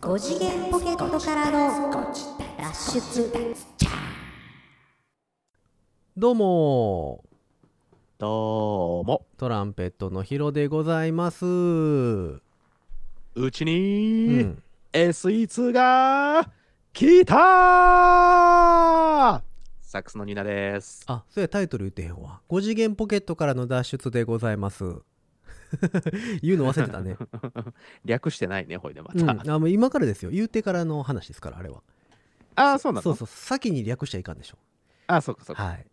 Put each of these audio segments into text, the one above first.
5次元ポケットからの脱出どうもどうも、トランペットのヒロでございます。うちに、ん。SE2 が来たサックスのニナです。あ、それタイトル言ってへんわ。5次元ポケットからの脱出でございます。言うの忘れてたね。略してないね、ほいでまうん、た。あもう今からですよ。言うてからの話ですから、あれは。ああ、そうなの？そうそう、先に略しちゃいかんでしょ。ああ、そうかそうか。はい。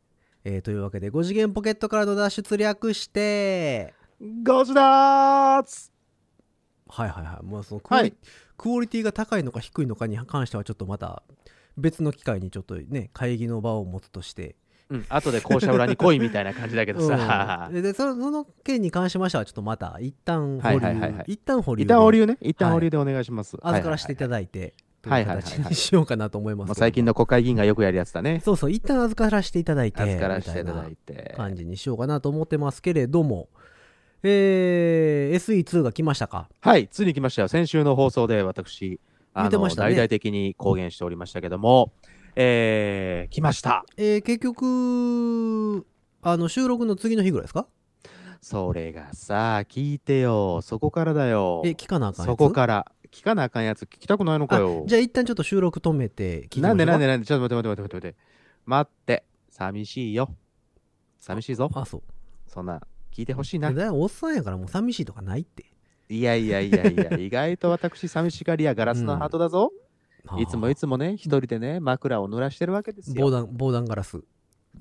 えー、というわけで、5次元ポケットからの脱出略して、ゴジダーツはいはいはい。もうそのクオリ,、はいクオリティが高いのか低いのかに関してはちょっとまた別の機会にちょっとね、会議の場を持つとして、うん、後で校舎裏に来いみたいな感じだけどさうん。ででそのその件に関しましてはちょっとまた一旦保留、はいはいはいはい一旦保留一旦保留ね。はい一旦保留でお願いします。預からせていただだいてとはいいうはいはい形にしようかなと思いますけどまあ、最近の国会議員がよくやるやつだね。そうそう一旦預からせていただいて預からせていただみいて。感じにしようかなと思ってますけれどもえー、SE2 が来ましたか？はい、ついに来ましたよ。先週の放送で私、あの、ね大々的に公言しておりましたけども、えー、来ました。えー、結局あの収録の次の日ぐらいですか？それがさ、聞いてよ。そこからだよ。え聞かなあかんやつ？そこから。聞かなあかんやつ聞きたくないのかあよ。じゃあ一旦ちょっと収録止めて聞いてなうんかでなんでなんでちょっと待って待って待って待って。待って。寂しいよ。寂しいぞ。あそうそんな、聞いてほしいな。だおっさんやからもう寂しいとかないっていやいやいやいや、意外と私寂しがりやガラスのハートだぞ。いつもいつつもね、一人でね、枕を濡らしてるわけですよ。防弾防弾ガラス。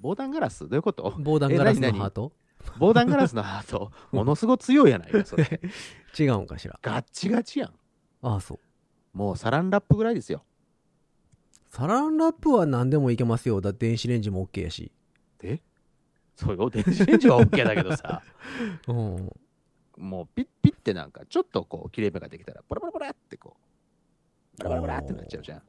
防弾ガラス？どういうこと？防弾ガラスのハート？防弾ガラスのハート、ものすご強いやないか、それ。違うんかしら？ガッチガチやん。ああそう。もうサランラップぐらいですよ。サランラップは何でもいけますよ。だって電子レンジも OK やし。え？そうよ、電子レンジは OK だけどさ、うん。もうピッピッてなんか、ちょっとこう、切れ目ができたら、ポラポラポラってこう、ポラポラってなっちゃうじゃん。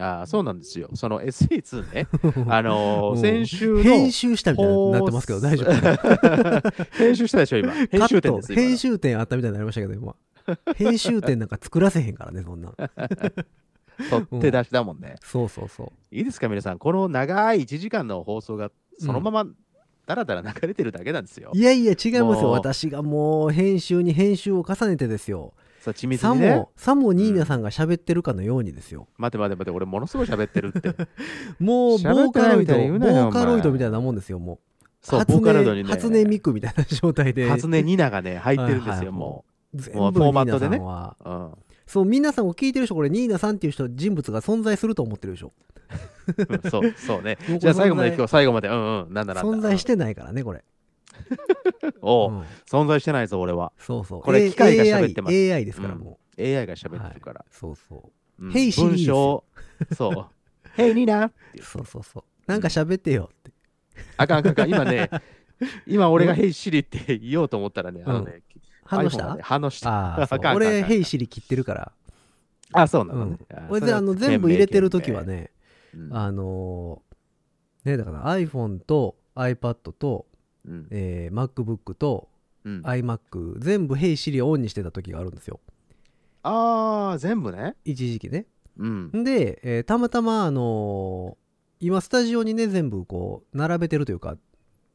ああ、そうなんですよ。その SE2 ね、あのーうん先週の。編集したみたいになってますけど大丈夫？夫 編集したでしょ、今。編集点編集点あったみたいになりましたけど今 編集点なんか作らせへんからねそんなん取って出しだもんね。そうそうそういいですか、皆さん。この長い1時間の放送がそのままだらだら流れてるだけなんですよ。いやいや違いますよ私がもう編集に編集を重ねてですよそう、緻密さにねも。さもニーナさんが喋ってるかのようにですよ待て待て待て、俺ものすごい喋ってるって。もうボ喋ってーカロイドないみたいに言うボなよーカロイドみたいなもんですよもうそう、初ボーカロイドに音ね。初音ミクみたいな状態で初音ニナがね、入ってるんですよ、も全もうフォーマットでねさんはう。うん。そう皆さんを聞いてる人これニーナさんっていう人人物が存在すると思ってるでしょ そう、そうねもう。じゃあ最後まで存在今日最後まで、うんうん、なんだなんだ。存在してないからねこれ、おううん。存在してないぞ、俺は。そうそう。これ A- 機械が喋ってます。AI, AI ですからうん。も AI が喋ってるから。うそうそう。うん。Hey Siri 文章、そう。Hey ニナそうそうそう。なんか喋ってよって。あかんあかんあかん。今ね、今俺が Hey Siri って言おうと思ったらね、あのね、反応し iPhone がたね反応した。ああそう。あかんあかんあかん。俺ヘイシリ切ってるから。あ、そうなのね。うん。あ俺であの全部入れてる時は、ねそれはあのーねだから iPhone と iPad と、うんえー MacBook とうんうん iMac 全部ヘイシリをオンにしてた時があるんですよあー、全部ね。一時期ねうん。で、えーたまたまあのー今スタジオにね全部こう並べてるというか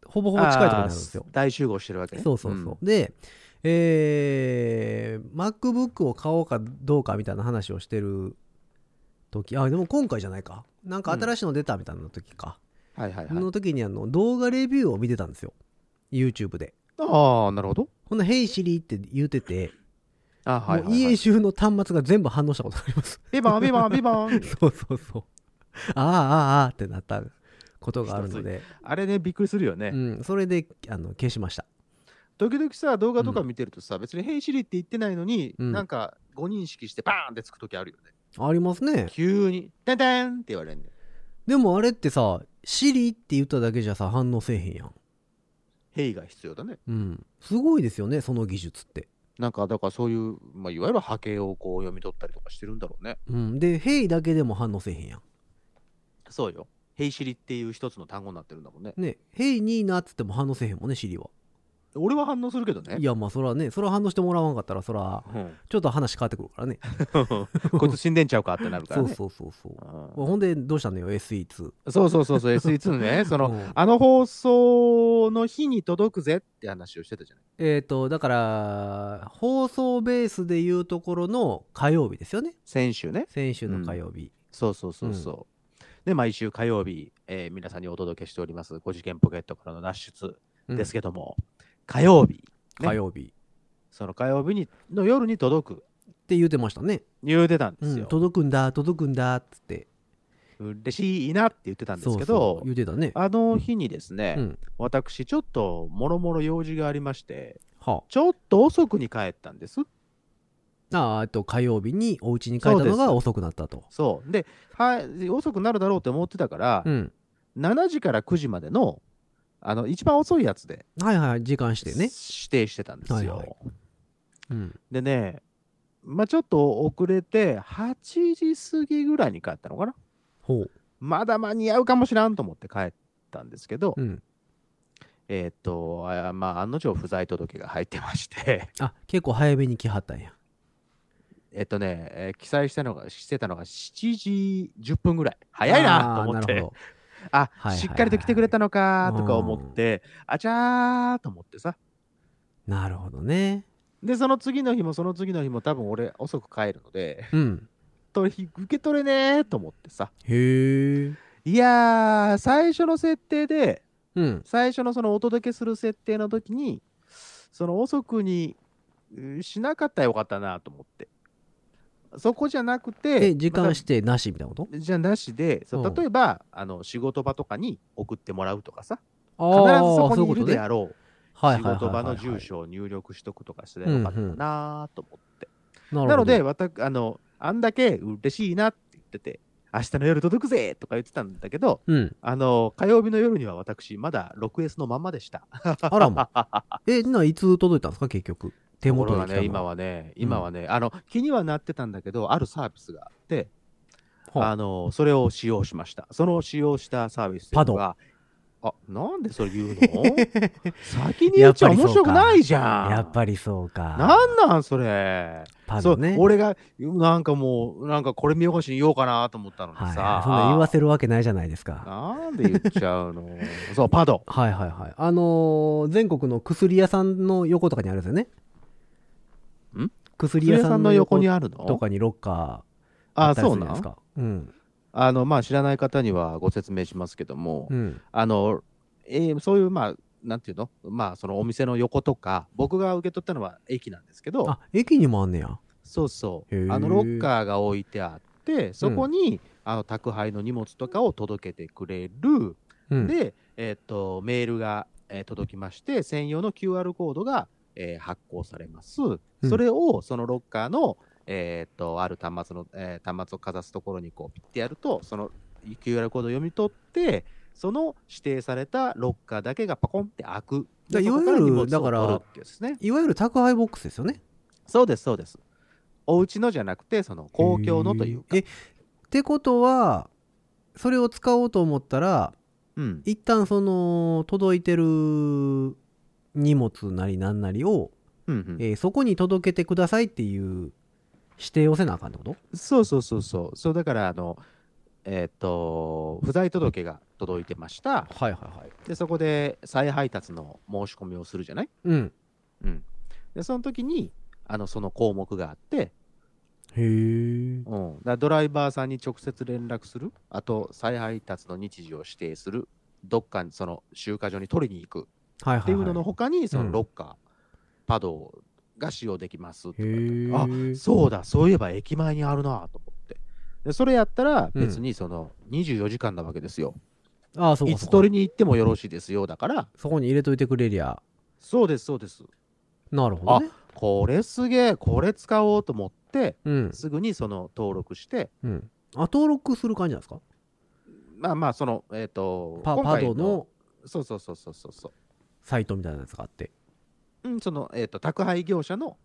ほぼほぼ近いところにあるんですよ大集合してるわけね。そうそうそう、でえー、MacBook を買おうかどうかみたいな話をしてる時あでも今回じゃないかなんか新しいの出たみたいな時か、うん。はいはいはい。の時にあの動画レビューを見てたんですよ YouTube でああ、なるほど。ほんな「ヘイシリ」って言ってて、あはいはいもうはい。家中の端末が全部反応したことがありますビバンビバンビバン そうそうそうああああああってなったことがあるので、あれね、びっくりするよね。うん、それであの消しました時々さ、動画とか見てるとさ、別にヘイシリって言ってないのに、うんなんか誤認識してバーンってつく時あるよね。ありますね急に、ダンダンって言われるね。でもあれってさ「シリ」って言っただけじゃさ反応せえへんやんヘイが必要だね。うんすごいですよねその技術ってなんか、だからそういう、まあ、いわゆる波形をこう読み取ったりとかしてるんだろうね。うんで「ヘイ」だけでも反応せえへんやんそうよ。ヘイシリっていう一つの単語になってるんだもんね。ね「ヘイニーナ」っつっても反応せえへんもんねシリは俺は反応するけどね。い。やまあそれはねそれは反応してもらわんかったらそれはうん。ちょっと話変わってくるからね。こいつ死んでんちゃうかってなるからね。そうそうそうそう。うん。ほんでどうしたのよ？SE2 そうそうそうそう、SE2 ね。その、うん。あの放送の日に届くぜって話をしてたじゃない？えっ、とだから放送ベースでいうところの火曜日ですよね。先週ね。先週の火曜日、そうそうそうそう。で、毎週火曜日、えー皆さんにお届けしております、5次元ポケットからの脱出うんですけども、火曜日、ね。火曜日。その火曜日にの夜に届く、って言うてましたね、言うてたんですうん、よ。届くんだ届くんだっつって。嬉しいなって言ってたんですけど言うてたね。あの日にですね、うん。私、ちょっともろもろ用事がありまして、はちょっと遅くに帰ったんです。ああえっと火曜日にお家に帰ったのが遅くなったと。そう。で、はい、遅くなるだろうって思ってたから、うん。7時から9時までの、あの、一番遅いやつで、はいはい時間してね。指定してたんですよ。はいはい。うん。でね、まあちょっと遅れて、8時過ぎぐらいに帰ったのかな。ほう。まだ間に合うかもしらんと思って帰ったんですけど、うん。えーっと、あまあ案の定不在届が入ってまして、あ結構早めに来はったんや。えっとね、えー記載したのが、してたのが7時10分ぐらい。早いなと思ってあ、はいはいはいしっかりと来てくれたのかとか思って、あちゃーと思ってさ。どなるほどねで、その次の日もその次の日も多分俺遅く帰るので、うん取り受け取れねーと思ってさ。へえいやー、最初の設定で、うん最初のそのお届けする設定の時に、その遅くにうしなかったらよかったなと思って。そこじゃなくて、で時間ましてなしみたいなこと？たじゃなしで、例えばあの仕事場とかに送ってもらうとかさ、あ必ずーそこにいるであろう。はい仕事場の住所を入力しとくとかすればよかったなと思って。なので、わたあの、あんだけ嬉しいなって言ってて、明日の夜届くぜとか言ってたんだけど、うん。あの、火曜日の夜には私、まだ 6S のままでした。あらま。えないつ届いたんですか結局？手元がね、今はね、今はね、あの、気にはなってたんだけど、あるサービスがあって、はあの、それを使用しました。その使用したサービスパド。が、あ、なんでそれ言うの？先に言っちゃ面白くないじゃん。やっぱりそうか。なんなんそれ？そうパドね。俺がなんかもうなんかこれ見よがしに言おうかなと思ったのにさ、はいはい。そんな言わせるわけないじゃないですか。なんで言っちゃうの？そうパド。はいはいはい。あのー全国の薬屋さんの横とかにあるんですよね。ん薬薬屋さんの横横にあるの？とかにロッカーああったりそうなんするじゃないですか。うん？あのまあ知らない方にはご説明しますけども、うん。あの、えーそういうまあなんていうの？まあそのお店の横とか僕が受け取ったのは駅なんですけど。あ駅にもあんねや。そうそう。あのロッカーが置いてあってそこに、あの宅配の荷物とかを届けてくれる。うん。で、えーっとメールが、えー届きまして専用の QR コードが、えー発行されます、ん。それをそのロッカーの、えーっとある端末の、えー端末をかざすところにこうピッてやるとその QR コードを読み取ってその指定されたロッカーだけがパコンって開く。でだいわゆるだから取るってやつですね。いわゆる宅配ボックスですよね。そうですそうです。お家のじゃなくてその公共のというか。えってことはそれを使おうと思ったらうん。一旦その届いてる荷物なりなんなりを、うんうん。えーそこに届けてくださいっていう指定をせなあかんってこと？そうそうそうそう。そうだからあのえーっと不在届が届いてました。はいはいはい。でそこで再配達の申し込みをするじゃない、うん。うん、でその時にあのその項目があって、へえうん、だからドライバーさんに直接連絡する。あと再配達の日時を指定する。どっかにその集荷所に取りに行くはいはいい。うのの他にそうんのロッカー、パドが使用できますってあそうだそういえば駅前にあるなと思って。でそれやったらうん。別にその24時間なわけですよ、ああそういつ取りに行ってもよろしいですよだから。そこに入れといてくれりゃ。そうですそうです。なるほどね。これすげえこれ使おうと思ってうん。すぐにその登録して。うん。あ登録する感じなんですか？まあまあそのえっ、とパパドの。そうそうそうそうそう。そサイトみたいなやつがあって。う、うん、そのえっ、と宅配業者の、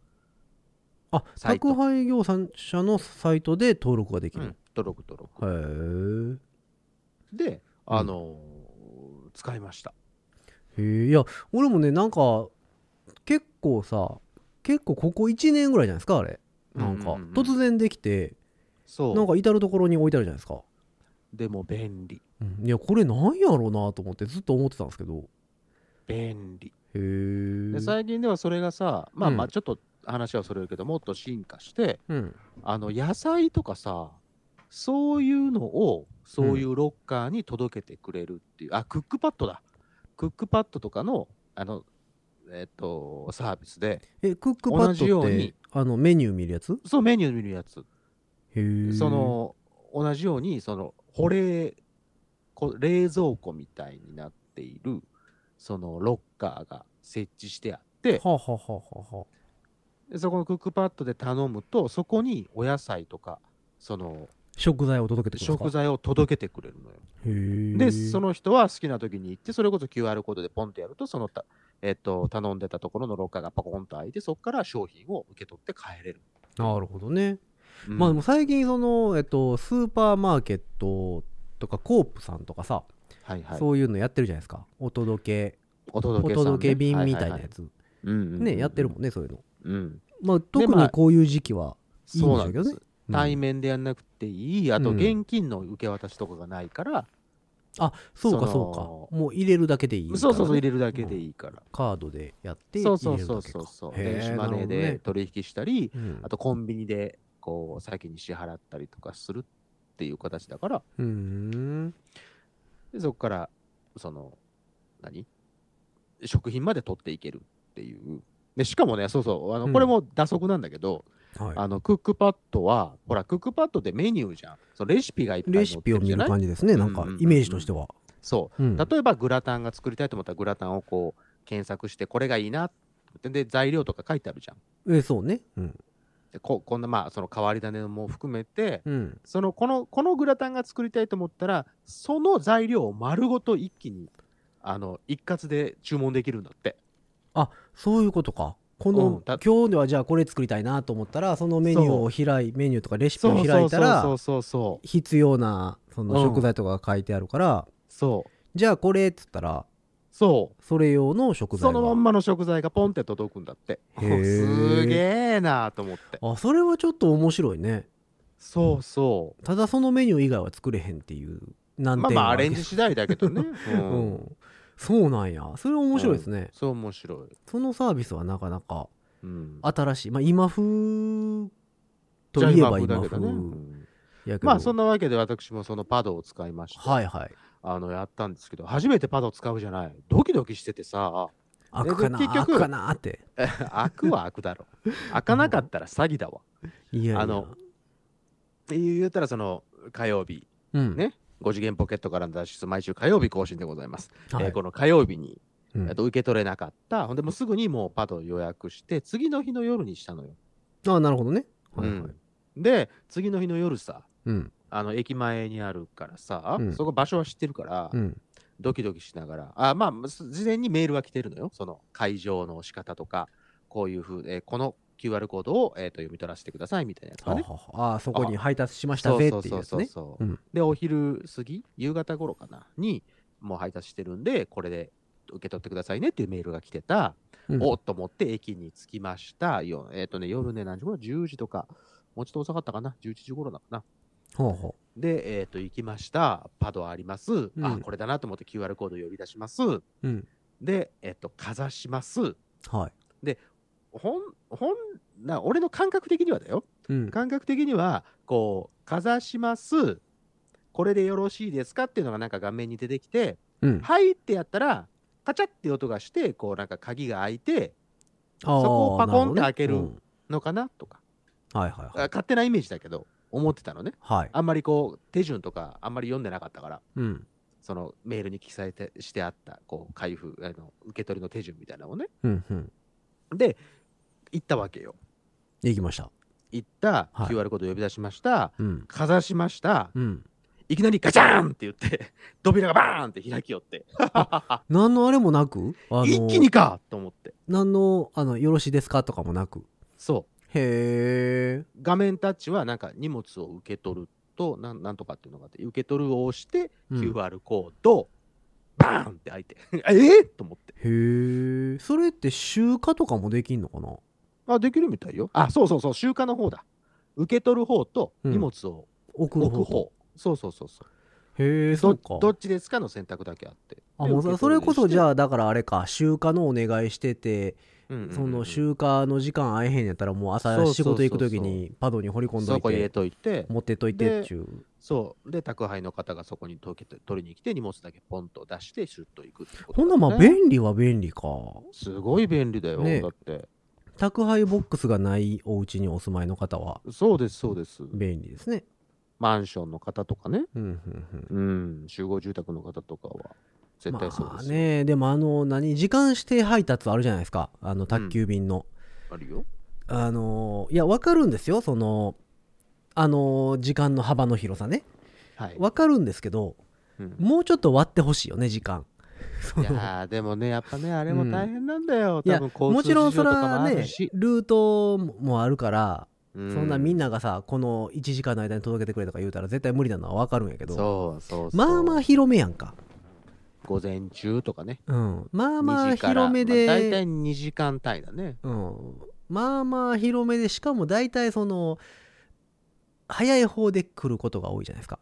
あサイト。宅配業者のサイトで登録ができる、うん、登録登録。へであのー使いました。えへえいや俺もねなんか結構さ結構ここ1年ぐらいじゃないですかあれ。なんか、うんうんうん。突然できてそう。なんか至る所に置いてあるじゃないですか、でも便利。うん。いやこれなんやろうなと思ってずっと思ってたんですけど便利。で最近ではそれがさまあまうん。あちょっと話はそれるけどもっと進化してうん。あの野菜とかさそういうのをそういうロッカーに届けてくれるっていう、あクックパッドだ。クックパッドとかのあのえっとサービスでえクックパッドってようにあのメニュー見るやつ？そうメニュー見るやつ。へえその同じようにその保冷こ冷蔵庫みたいになっているそのロッカーが設置してあってはあ、はあはあはあはあ、でそこのクックパッドで頼むとそこにお野菜とかその食材を届けてくるんですか？食材を届けてくれるのよ。でその人は好きな時に行ってそれこそ QR コードでポンってやるとそのた、えっと頼んでたところのロッカーがパコンと開いてそこから商品を受け取って帰れる。なるほどね、うん。まあでも最近その、えっと、スーパーマーケットとかコープさんとかさ、はいはい、そういうのやってるじゃないですか。お届け。お届けね。お届け便みたいなやつ、うんうんうんねやってるもんねそういうの。うん、まあ特まあにこういう時期はいいんそうなんですでしょうけどね。うん対面でやんなくていい、あとうん現金の受け渡しとかがないから、あそうかそそうのか。もう入れるだけでいいね、そうそうそう、入れるだけでいいから。カードでやってそうそうそう入れるだけか。そうそう。電子マネーでね。取引したり、うん。あとコンビニでこう先に支払ったりとかするっていう形だから、うーんでそこから、その、何？食品まで取っていけるっていう。でしかもね、そうそう、あのうん。これも打足なんだけど、はい。あのクックパッドは、ほら、クックパッドでメニューじゃん。そのレシピがいっぱい載レってシピを見るるじゃない感じですね。なんかうんうんうんイメージとしては、そう。うん、例えばグラタンが作りたいと思ったらグラタンをこう検索してこれがいいなってで材料とか書いてあるじゃん。えそうね。うん、でここんなまあその変わり種も含めてうん、そのこのこのグラタンが作りたいと思ったらその材料を丸ごと一気にあの一括で注文できるんだって。そういうことか。この、うんだ今日ではじゃあこれ作りたいなと思ったらそのメニューを開いメニューとかレシピを開いたら必要なそのうん。食材とかが書いてあるから、そう。じゃあこれっつったらそう。それ用の食材が。そのまんまの食材がポンって届くんだって。すげえなと思って。あそれはちょっと面白いね。そうそう。ただそのメニュー以外は作れへんっていう難点まあまあアレンジ次第だけどね。う うん。ん、そうなんや。それ面白いですね、そう面白い。そのサービスはなかなかうん。新しい。まあ今風といえば今風ね。うん。まあそんなわけで私もそのパドを使いまして、はいはいあのやったんですけど初めてパドを使うじゃない。ドキドキしててさ。開くかなで結局開くかなって。開くは開くだろ。開かなかったら詐欺だわ。いやいや。あの言ったらその火曜日。うん。ね。5次元ポケットからの脱出毎週火曜日更新でございます、はい。えーこの火曜日に、うん。と受け取れなかった。ほんでもうすぐにもうパドを予約して次の日の夜にしたのよ、あなるほどね。はいはい。うん。で次の日の夜さうんあの駅前にあるからさ、うんそこ場所は知ってるから、うんドキドキしながら、あまあ、す事前にメールが来てるのよ、その会場の仕方とか、こういうふう、えーこの QR コードを、えー、と読み取らせてくださいみたいなやつがね。はははあそこに配達しましたぜっていうやつねそううんで、お昼過ぎ、夕方頃かな、に、もう配達してるんで、これで受け取ってくださいねっていうメールが来てた。うんおっと思って駅に着きました。よえっ、とね、夜ね、何時頃 ?10 時とか、もうちょっと遅かったかな ?11 時頃だかな？ほうほで、えっ、と、行きました。パドあります。うんあ、これだなと思って QR コード呼び出します。ううんで、えっ、と、かざします。はいほん、ほん、な、俺の感覚的にはだよ。うん感覚的には、こう、かざします。これでよろしいですかっていうのがなんか画面に出てきて、うんはいってやったら、カチャって音がして、こうなんか鍵が開いて、そこをパコンって開けるのかなとか、うんはいはいあはい勝手なイメージだけど、思ってたのね。はい。あんまりこう、手順とか、あんまり読んでなかったから、うん。そのメールに記載てしてあった、こう、開封、あの受け取りの手順みたいなのをね。うんうん。で、行ったわけよ。行きました。行った、はい。QR コード呼び出しました、うん。かざしました、うん。いきなりガチャーンって言って、扉がバーンって開きよって、何のあれもなく？あの一気にかと思って。何のあのよろしいですかとかもなく？そう。へえ画面タッチはなんか荷物を受け取るとなんなんとかっていうのがあって受け取るを押してうん。QR コード、バーンって開いて えっと思って。へえそれって集荷とかもできんのかな？あできるみたいよ。あそうそうそう。集荷の方だ。受け取る方と荷物を置く方、そうそうそうそう。へえそうか。どどっちですかの選択だけあって。あもうそそれこそじあ、ゃあだからあれか集荷のお願いしててうんうんうんその集荷の時間会えへんやったらもう朝仕事行く時にパドに掘り込んどいそこ入れてといて持ってっといてっちゅう。そうで宅配の方がそこに取り取りに来て荷物だけポンと出してシュッと行くってことほんならまあね便利は便利か。すごい便利だよ、ね。だって。宅配ボックスがないお家にお住まいの方はそうですそうです。便利ですね。マンションの方とかね。うん集合住宅の方とかは絶対そうまあですよ、ね。でもあの何時間指定配達あるじゃないですか。あの宅急便の、あるよ。あのいやわかるんですよ。そのあの時間の幅の広さね。はい。わかるんですけどうん。もうちょっと割ってほしいよね時間。いやーでもねやっぱねあれも大変なんだよ、いや多分もちろんそれはねルートもあるから、うそんなみんなながさこの1時間の間に届けてくれとか言うたら絶対無理なのはわかるんやけど。そうそうそう。まあまあ広めやんか午前中とかね。うん。まあまあ2時から。広めまあ大体で、2時間単位だね。うん、まあまあ広めでしかも大体その早い方で来ることが多いじゃないですか。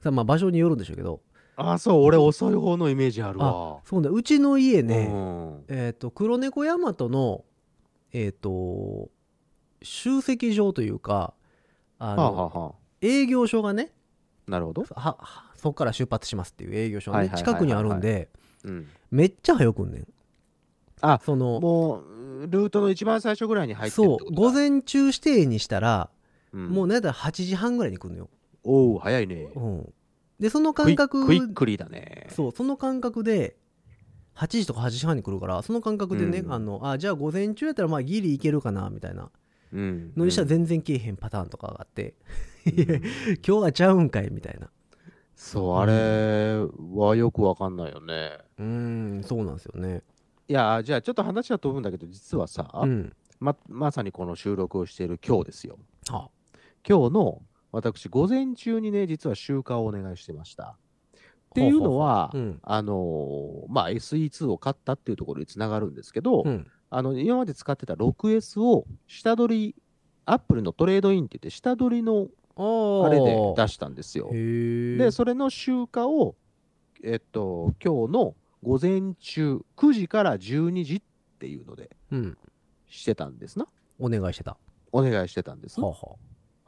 さまあ場所によるんでしょうけど。あそう。俺遅い方のイメージあるわ。そうねうちの家ね、うん。えっ、と黒猫大和のえっ、と集積場というかあはあ、の、はあはあ、営業所がねなるほど、ははそこから出発しますっていう営業所ね近くにあるんでうん、めっちゃ早くんねん。あそのもうルートの一番最初ぐらいに入ってるそう午前中指定にしたら、うん、もうなんだったら8時半ぐらいに来るのよ、おお早いね。うん、でその感覚クイックリーだね。そうその感覚で8時とか8時半に来るからその感覚でね、うん。あのあじゃあ午前中やったらまあギリいけるかなみたいな。うん。のにしたら全然来えへんパターンとかがあって、今日はちゃうんかいみたいなそうあれはよくわかんないよね。うーんそうなんですよね。いやじゃあちょっと話は飛ぶんだけど実はさ、うん。ままさにこの収録をしている今日ですよ。は今日の私午前中にね実は集荷をお願いしてました。っていうのは、うん。あのーまあ SE2 を買ったっていうところにつながるんですけど、うん。あの今まで使ってた 6S を下取りアップルのトレードインって言って下取りのああれで出出したんですよ。でそれの集荷をえっと今日の午前中9時から12時っていうのでうん。してたんですな。お願いしてた。お願いしてたんですな。は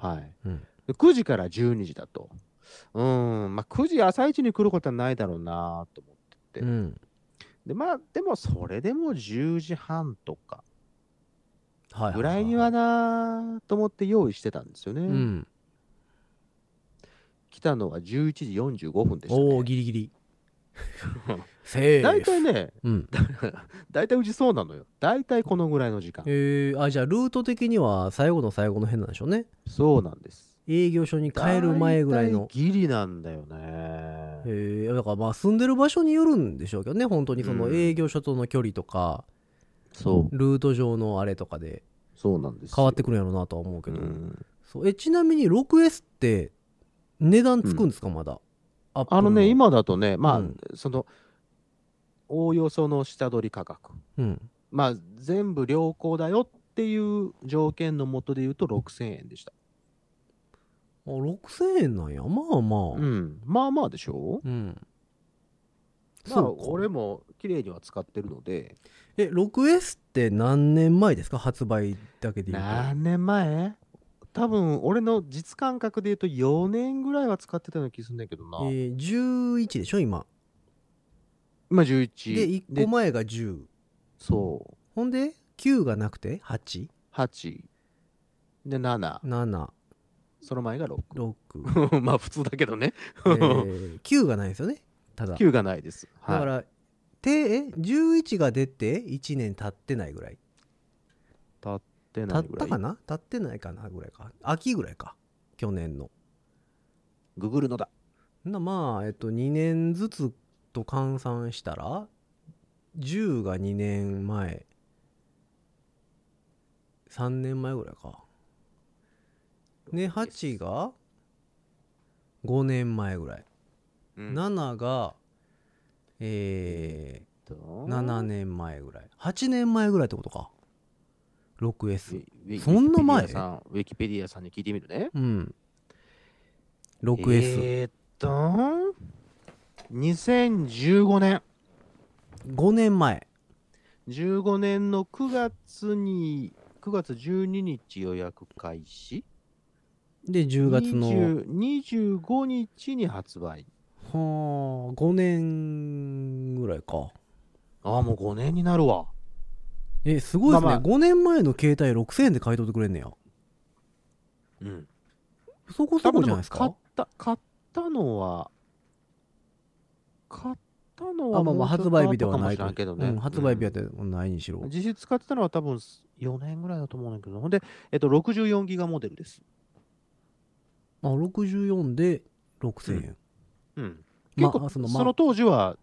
あははい、うん。で9時から12時だと。うーんまあ9時朝一に来ることはないだろうなと思ってて、うん。でまあでもそれでも10時半とかはいぐらいにはなと思って用意してたんですよね、うん来たのは11時45分でした、おおね、ギリギリ。セーフ大体ねうん。大体うちそうなのよ。大体このぐらいの時間。えー、あじゃあルート的には最後の最後の辺なんでしょうね。そうなんです。営業所に帰る前ぐらいの。ギリなんだよね。えー、だからまあ住んでる場所によるんでしょうけどね。本当にそのうん。営業所との距離とか、そう。ルート上のあれとかでそうなんですよ。変わってくるんやろうなとは思うけど、うん。そう。えちなみに 6S って値段つくんですか、まだ。あのね今だとねまあ、うん。そのおおよその下取り価格。うん。まあ全部良好だよっていう条件のもとで言うと6000円でした。あ6000円なんや。まあまあ。うん。まあまあでしょ？うん。まあ俺も綺麗には使ってるので。え 6S って何年前ですか？発売だけで言うと。何年前？多分俺の実感覚で言うと4年ぐらいは使ってたような気するんだけどな、えー、11でしょ今。今11で1個前が10そう。ほんで9がなくて 8?7 8で7その前が6 6、まあ普通だけどね。えー、9がないんですよねただ。9がないです。はい。だから、てえ11が出て1年経ってないぐらい。立って経っないぐらい。たかな？経ってないかなぐらいか。秋ぐらいか。去年の。ググるのだ。なまあえっと2年ずつと換算したら10が2年前。3年前ぐらいか。ね8が5年前ぐらい、うん。7がえとー、7年前ぐらい。8年前ぐらいってことか 6S ウィそんな前？ウィキペディアさんウィキペディアさんに聞いてみるね。うん 6S、えーっと、2015年。5年前15年の9月に、9月12日予約開始？で10月のは20 25日に発売。あ5年ぐらいかああ、もう5年になるわ。えすごいですね、まあまあ。5年前の携帯6000円で買い取ってくれんねや。うん。そこそこじゃないですか？買った、買ったのは、買ったのはあまあまあ発売日ではないけどね。うん、発売日やっうんてないにしろ、実質使ってたのは多分4年ぐらいだと思うんだけど、ほんで、えっと、64ギガモデルです。あ64で6000円、うん。ま結構、あそのまあ。その当時は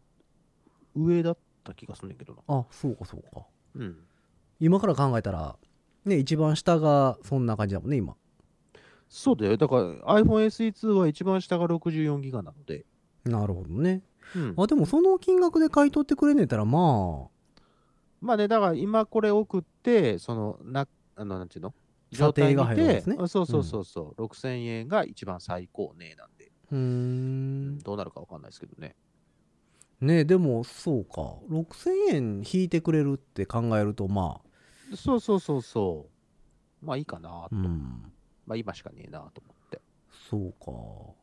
上だった気がするんだけどな。あそうかそうかうん。今から考えたらね一番下がそんな感じだもんね今そうだよ。だから iPhone SE2 は一番下が64ギガなので。なるほどねうん。あでもその金額で買い取ってくれねえたらままあね、だから今これ送って、その、な、あの、なんていうの？査定が入るんですねそうそうそうそう、6000円が一番最高値なんで、あうーんどうなるかわかんないですけどね。ねえでもそうか6000円引いてくれるって考えるとまあそうそうそうそう。まあいいかなと。うんまあ今しかねえなと思って。そうか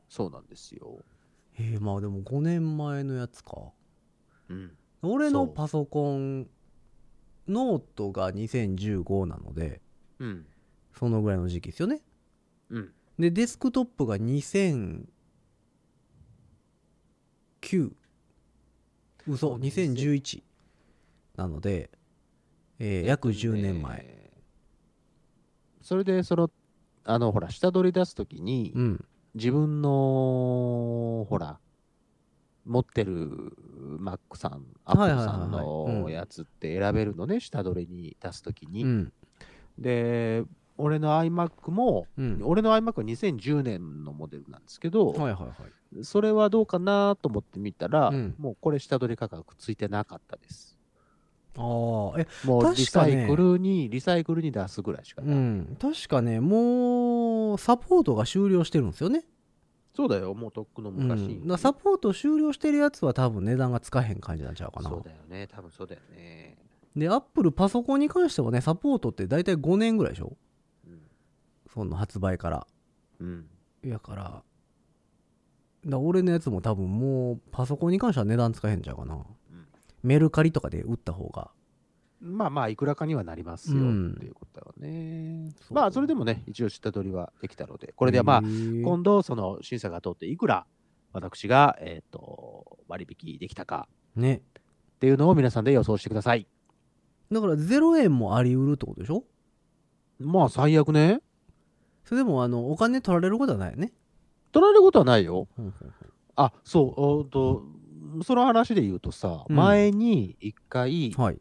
そうなんですよ。えー、まあでも5年前のやつかうん。俺のパソコンノートが2015なのでうん。そのぐらいの時期ですよねうん。でデスクトップが2009嘘そう2011なので、えー約10年前、えーそれで、その、あの、ほら、下取り出すときに、うん。自分の、ほら、持ってる Mac さん、はい Apple はいはいはいさんうん。のやつって選べるのね、下取りに出すときに。うん。で、俺の iMac も、うん俺の iMac は2010年のモデルなんですけど、はいはいはいそれはどうかなと思ってみたら、うんもうこれ下取り価格ついてなかったです。ああえもうリサイクルに、リサイクルに出すぐらいしかうない。ん確かねもうサポートが終了してるんですよねそうだよ、もうとっくのうん、だ昔に。からサポート終了してるやつは多分値段がつかへん感じなんちゃうかなそうだよね、多分そうだよね。でアップルパソコンに関してはねサポートって大体5年ぐらいでしょうん。その発売から。うん。やからだ俺のやつも多分もうパソコンに関しては値段つかへんちゃうかな、ん。メルカリとかで売った方が。まあまあ、いくらかにはなりますよ、うん。っていうことだよね。まあ、それでもね、一応下取りはできたので、これでまあ今度、その審査が通って、いくら私が、えっ、と、割引できたかね。っていうのを皆さんで予想してください。だから0円もあり得るってことでしょ？まあ、最悪ね。それでもあのお金取られることはないよね、取られることはないよ。うんうんうんあ、そう、おーと、その話で言うとさ、うん前に一回、はい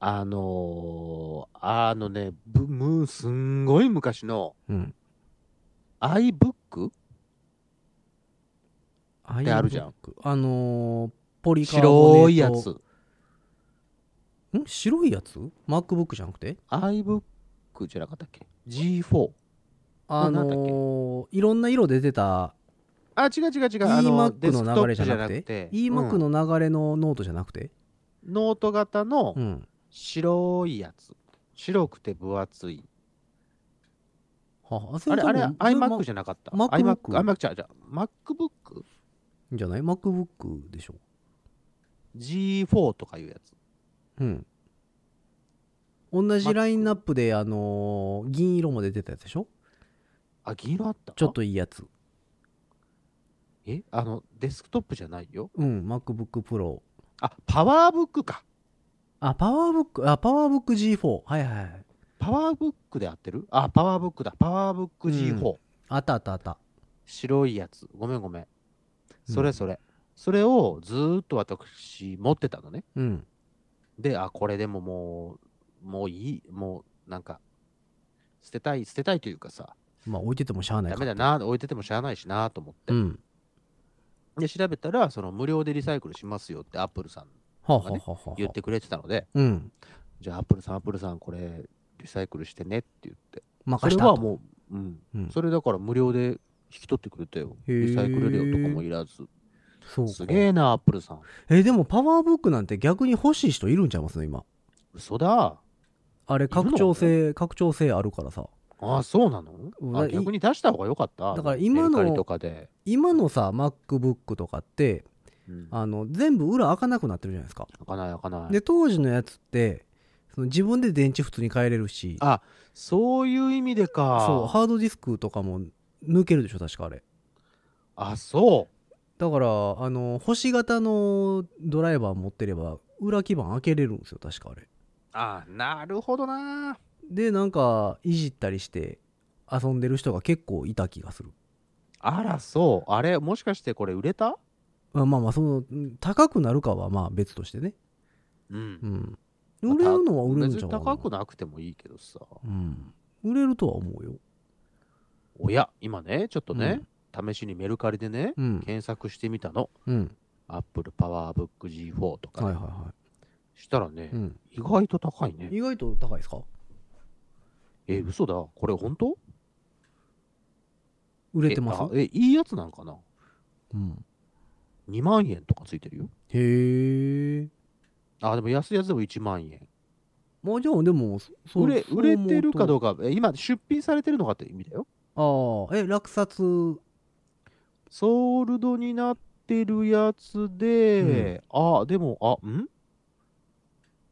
あのーあのね、ぶむすんごい昔のうん。iBook? ってあるじゃん。あのーポリカー白いやつ。ん？白いやつ ?MacBook じゃなくて？iBook じゃなかったっけ ?G4。あのーいろんな色で出たあ、違う違う違う。あの eMac の流れじゃなくて？eMac うんの流れのノートじゃなくて？ノート型のうん。白いやつ。白くて分厚い。はあ、あれ、あれ、iMac じじゃなかった？IMac、iMac じゃ、じゃ、MacBook? ゃじゃない ?MacBook でしょ。G4 とかいうやつ。うん。同じラインナップで、あのー銀色も出てたやつでしょ？あ、銀色あった？ちょっ。といいやつ。え？あの、デスクトップじゃないよ？うん、MacBook Pro。あ、パワーブックか。あ、パワーブック、あ、パワーブック G4。はいはいはい。パワーブックで合ってる？あ、パワーブックだ。パワーブック G4。あったあったあった。白いやつ。ごめんごめん。そうんれそれ。それをずーっと私持ってたのね。うん。で、あ、これでももう、もういい。もう、なんか、捨てたい、捨てたいというかさ、まあ置いててもしゃあないかダメだな、置いててもしゃあないしなと思って。うん。で、調べたら、その無料でリサイクルしますよってアップルさんはあ、はあはあはあ、言ってくれてたので、うん。じゃあアップルさん、アップルさん、これリサイクルしてねって言って。そ任したはもう、うん。うん、それだから無料で引き取ってくれたよ。へーリサイクル料とかもいらず。そうかすげえな、アップルさん。え、でもパワーブックなんて逆に欲しい人いるんちゃいますの今。嘘だ。あれ拡張性、拡張性あるからさ。ああ、そうなの？うんあ逆に出した方が良かった。だから今のメルカリとかで。今のさ、MacBook とかって、うん、あの、全部裏開かなくなってるじゃないですか。開かない開かない。で、当時のやつって、その自分で電池普通に変えれるし、あ、そういう意味でか。そう、ハードディスクとかも抜けるでしょ、確かあれ。あ、そう。だから、あの、星型のドライバー持ってれば、裏基板開けれるんですよ、確かあれ。あ、なるほどな。で、なんか、いじったりして、遊んでる人が結構いた気がする。あら、そう。あれ、もしかしてこれ売れた？まあまあまあ、その、うん高くなるかはまあ別としてね。うんう。ん。売れるのは売れるん別にちゃうかな。高くなくてもいいけどさ。うん。売れるとは思うよ。おや、今ね、ちょっとね、試しにメルカリでね、うん。検索してみたの。うん。Apple PowerBook G4 とか、はいはいはしたらね、い。うん。意外と高いね。意外と高いですか？え、嘘だ。これ本当？売れてます？えいいやつなんかな？うん。?2 万円とかついてるよ。へえ。あ、でも安いやつでも1万円。まあじゃあでも、そ売れそう売れてるかどううか、え今出品されてるのかって意味だよ。思うと。ああ、え、落札、ソールドになってるやつで、あ、でも、あ、ん？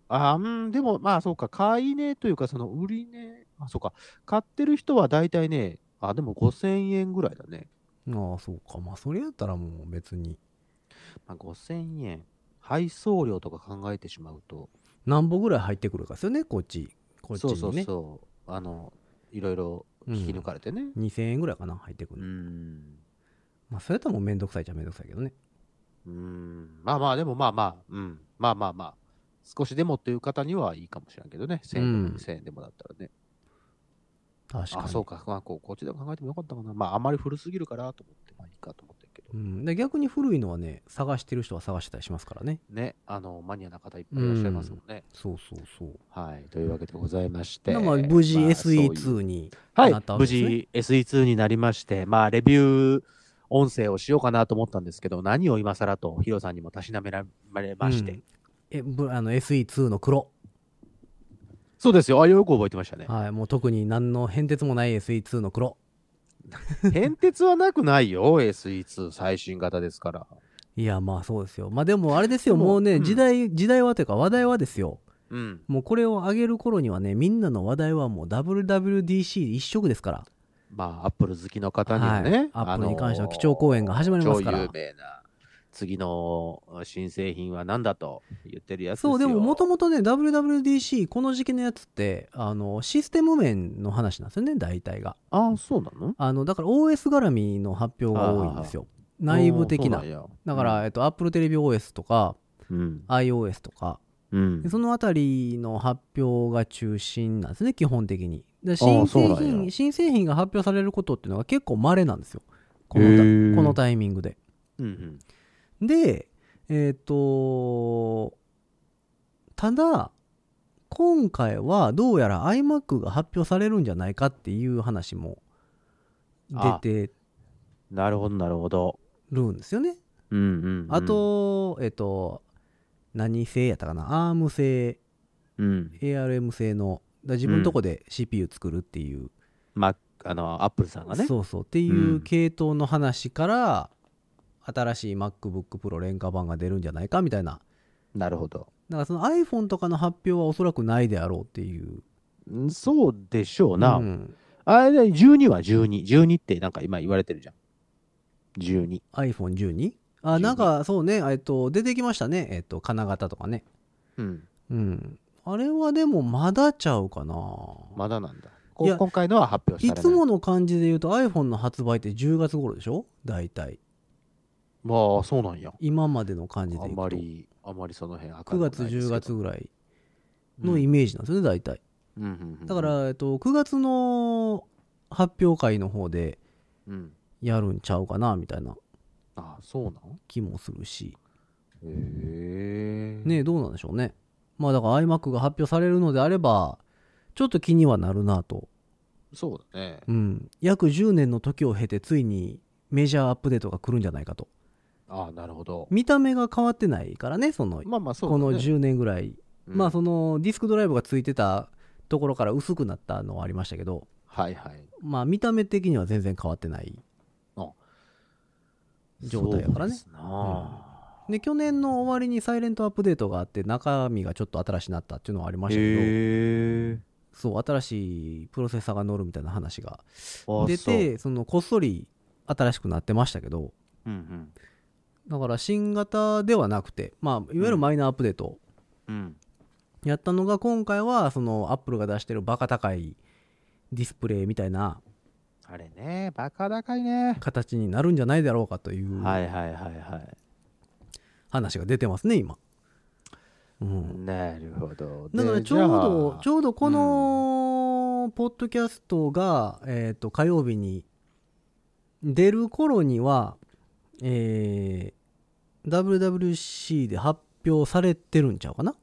あ、うん、でも、まあ、そうか、買い値というか、その売り値、あ、そうか、買ってる人は大体ね、あ、でも5000円ぐらいだね。ああ、そうか。まあそれやったらもう別に。まあ、5000円。配送料とか考えてしまうと、何本ぐらい入ってくるかですよね、こっち。こっちにね。そうそうそう、あの、いろいろ引き抜かれてね。2000円ぐらいかな、入ってくうるの。ん。まあそれやったらもうめんどくさいじゃめんどくさいけどね。うん。まあまあ、でもまあまあ、うん。まあまあまあ、少しでもっていう方にはいいかもしれんけどね。1000円でもうん2000円でもだったらね。確かに。あ、そうか。まあ、こうこっちで考えてもよかったかな。まあ、あんまり古すぎるからと思って、まあいいかと思ってるけど。うん、で逆に古いのはね、探してる人は探してたりしますからね。ね、あの、マニアな方いっぱいいらっしゃいますもんね。そうそうそう。はい。というわけでございまして。でまあ無事まあそういう SE2 にはいなったわけ無ですね。事 SE2 になりまして、まあ、レビュー音声をしようかなと思ったんですけど、何を今更とヒロさんにもたしなめられまして。うんえぶあの SE2 の黒。そうですよ。あ、よく覚えてましたね。はい、もう特に何の変哲もない SE2 の黒。変哲はなくないよ、SE2 最新型ですから。いや、まあそうですよ。まあでもあれですよ、もうね、うん時代、時代はというか話題はですよ。うん。もうこれを上げる頃にはね、みんなの話題はもう WWDC 一色ですから。まあ、アップル好きの方にはね、はいアップルに関しては基調講演が始まりますから超有名な、次の新製品は何だと言ってるやつですよ。そう、でももともとね、WWDC、この時期のやつって、あの、システム面の話なんですよね、大体が。ああ、そうなの？あの、だから OS 絡みの発表が多いんですよ。内部的な。だから、えっと、Apple テレビ OS とか、うん。iOS とか、うんで。そのあたりの発表が中心なんですね、基本的に。新製品、や新製品が発表されることっていうのが結構稀なんですよ。このこのタイミングで。うんうん。で、えっ、と、ただ、今回はどうやら iMac が発表されるんじゃないかっていう話も出てなるほど、なるほど。るんですよね。うんうん、うん。あ、と、えっ、と、何製やったかな ?ARM 製、うん。ARM 製の、だ自分のとこで CPU 作るっていう、まあ、あの、アップルさんがね。そうそうっていううん系統の話から、新しい MacBook Pro 廉価版が出るんじゃないかみたいな。なるほど。だからその iPhone とかの発表はおそらくないであろうっていう。んそうでしょうな。うんあれ、12は12。12ってなんか今言われてるじゃん。12。iPhone12? あ、12なんかそうね、えっと、出てきましたね。えっと、金型とかね。うん。うん。あれはでもまだちゃうかな。まだなんだ。こいや今回のは発表いされない。つもの感じで言うと iPhone の発売って10月頃でしょ？大体。まあ、そうなんや。今までの感じであいくと。んまり、あんまりその辺明る9くない月、10ですけど月ぐらいのイメージなんですよね、大体。うんうんうんうんだから、えっと、9月の発表会の方でうん。やるんちゃうかな、みたいな。あそうなん？気もするし。へえねどうなんでしょうね。まあだから iMac が発表されるのであれば、ちょっと気にはなるなと。そうだねうん。約10年の時を経てついにメジャーアップデートが来るんじゃないかと。ああなるほど。見た目が変わってないからね、その、まあまあそうだね。この10年ぐらい。うん。まあそのディスクドライブがついてたところから薄くなったのはありましたけど、はいはい。まあ見た目的には全然変わってない。状態やからね。そうですなで、去年の終わりにサイレントアップデートがあって、中身がちょっと新しくなったっていうのはありましたけど、そう、新しいプロセッサーが乗るみたいな話があ出て、そのこっそり新しくなってましたけど、そううんだから新型ではなくて、まあ、いわゆるマイナーアップデート。うん。うんやったのが、今回は、その、アップルが出してるバカ高いディスプレイみたいなあれねバカ高いね。形になるんじゃないだろうかというはいはいはいはい。話が出てますね、今。うん。なるほど。だからでちょうどちょうどこのポッドキャストが、えっと火曜日に出る頃には、えー WWC で発表されてるんちゃうかな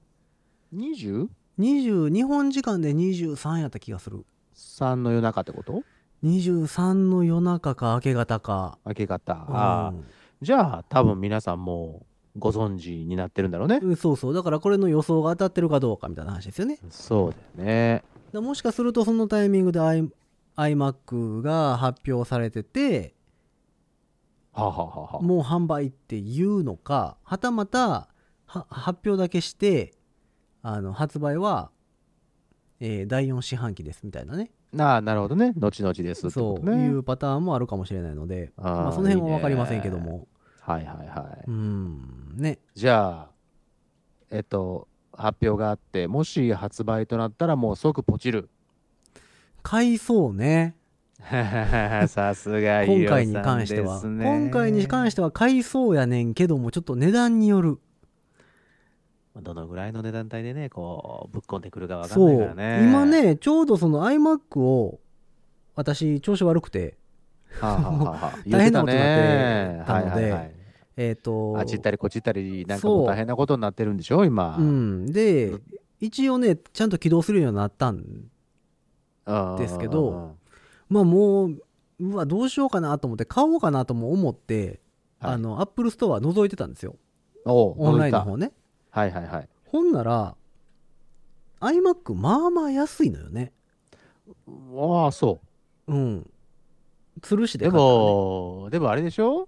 ？20? 20日本時間で23やった気がする。3の夜中ってこと？23の夜中か明け方か。明け方。ああ。うんじゃあ多分皆さんもうご存知になってるんだろうね。うんそうそう。だからこれの予想が当たってるかどうかみたいな話ですよね。そうだよね。だもしかするとそのタイミングで iMac が発表されててはあはあはあはあ。もう販売っていうのかはたまたは発表だけしてあの発売は、えー第4四半期ですみたいなね。ああなるほどね。後々ですってそうことね。いうパターンもあるかもしれないのでまあ、その辺は分かりませんけども。はいはいはい、うんね。じゃあえっと発表があってもし発売となったらもう即ポチる。買いそうね さすが今回に関しては、今回に関しては買いそうやねんけどもちょっと値段による。どのぐらいの値段帯でねこうぶっ込んでくるかわかんないからね。今ねちょうどその iMac を私調子悪くて 大変なことになって言たのでえっ、とあっち行ったりこっち行ったりなんかもう大変なことになってるんでしょ今、うん、で一応ねちゃんと起動するようになったんですけどまあもううわどうしようかなと思って買おうかなとも思って、はい。あのアップルストア覗いてたんですよ。オンラインの方ね。たはいはいはい。ほんなら iMac まあまあ安いのよね。ああそう。ん。吊るしうでね。もでもあれでしょ？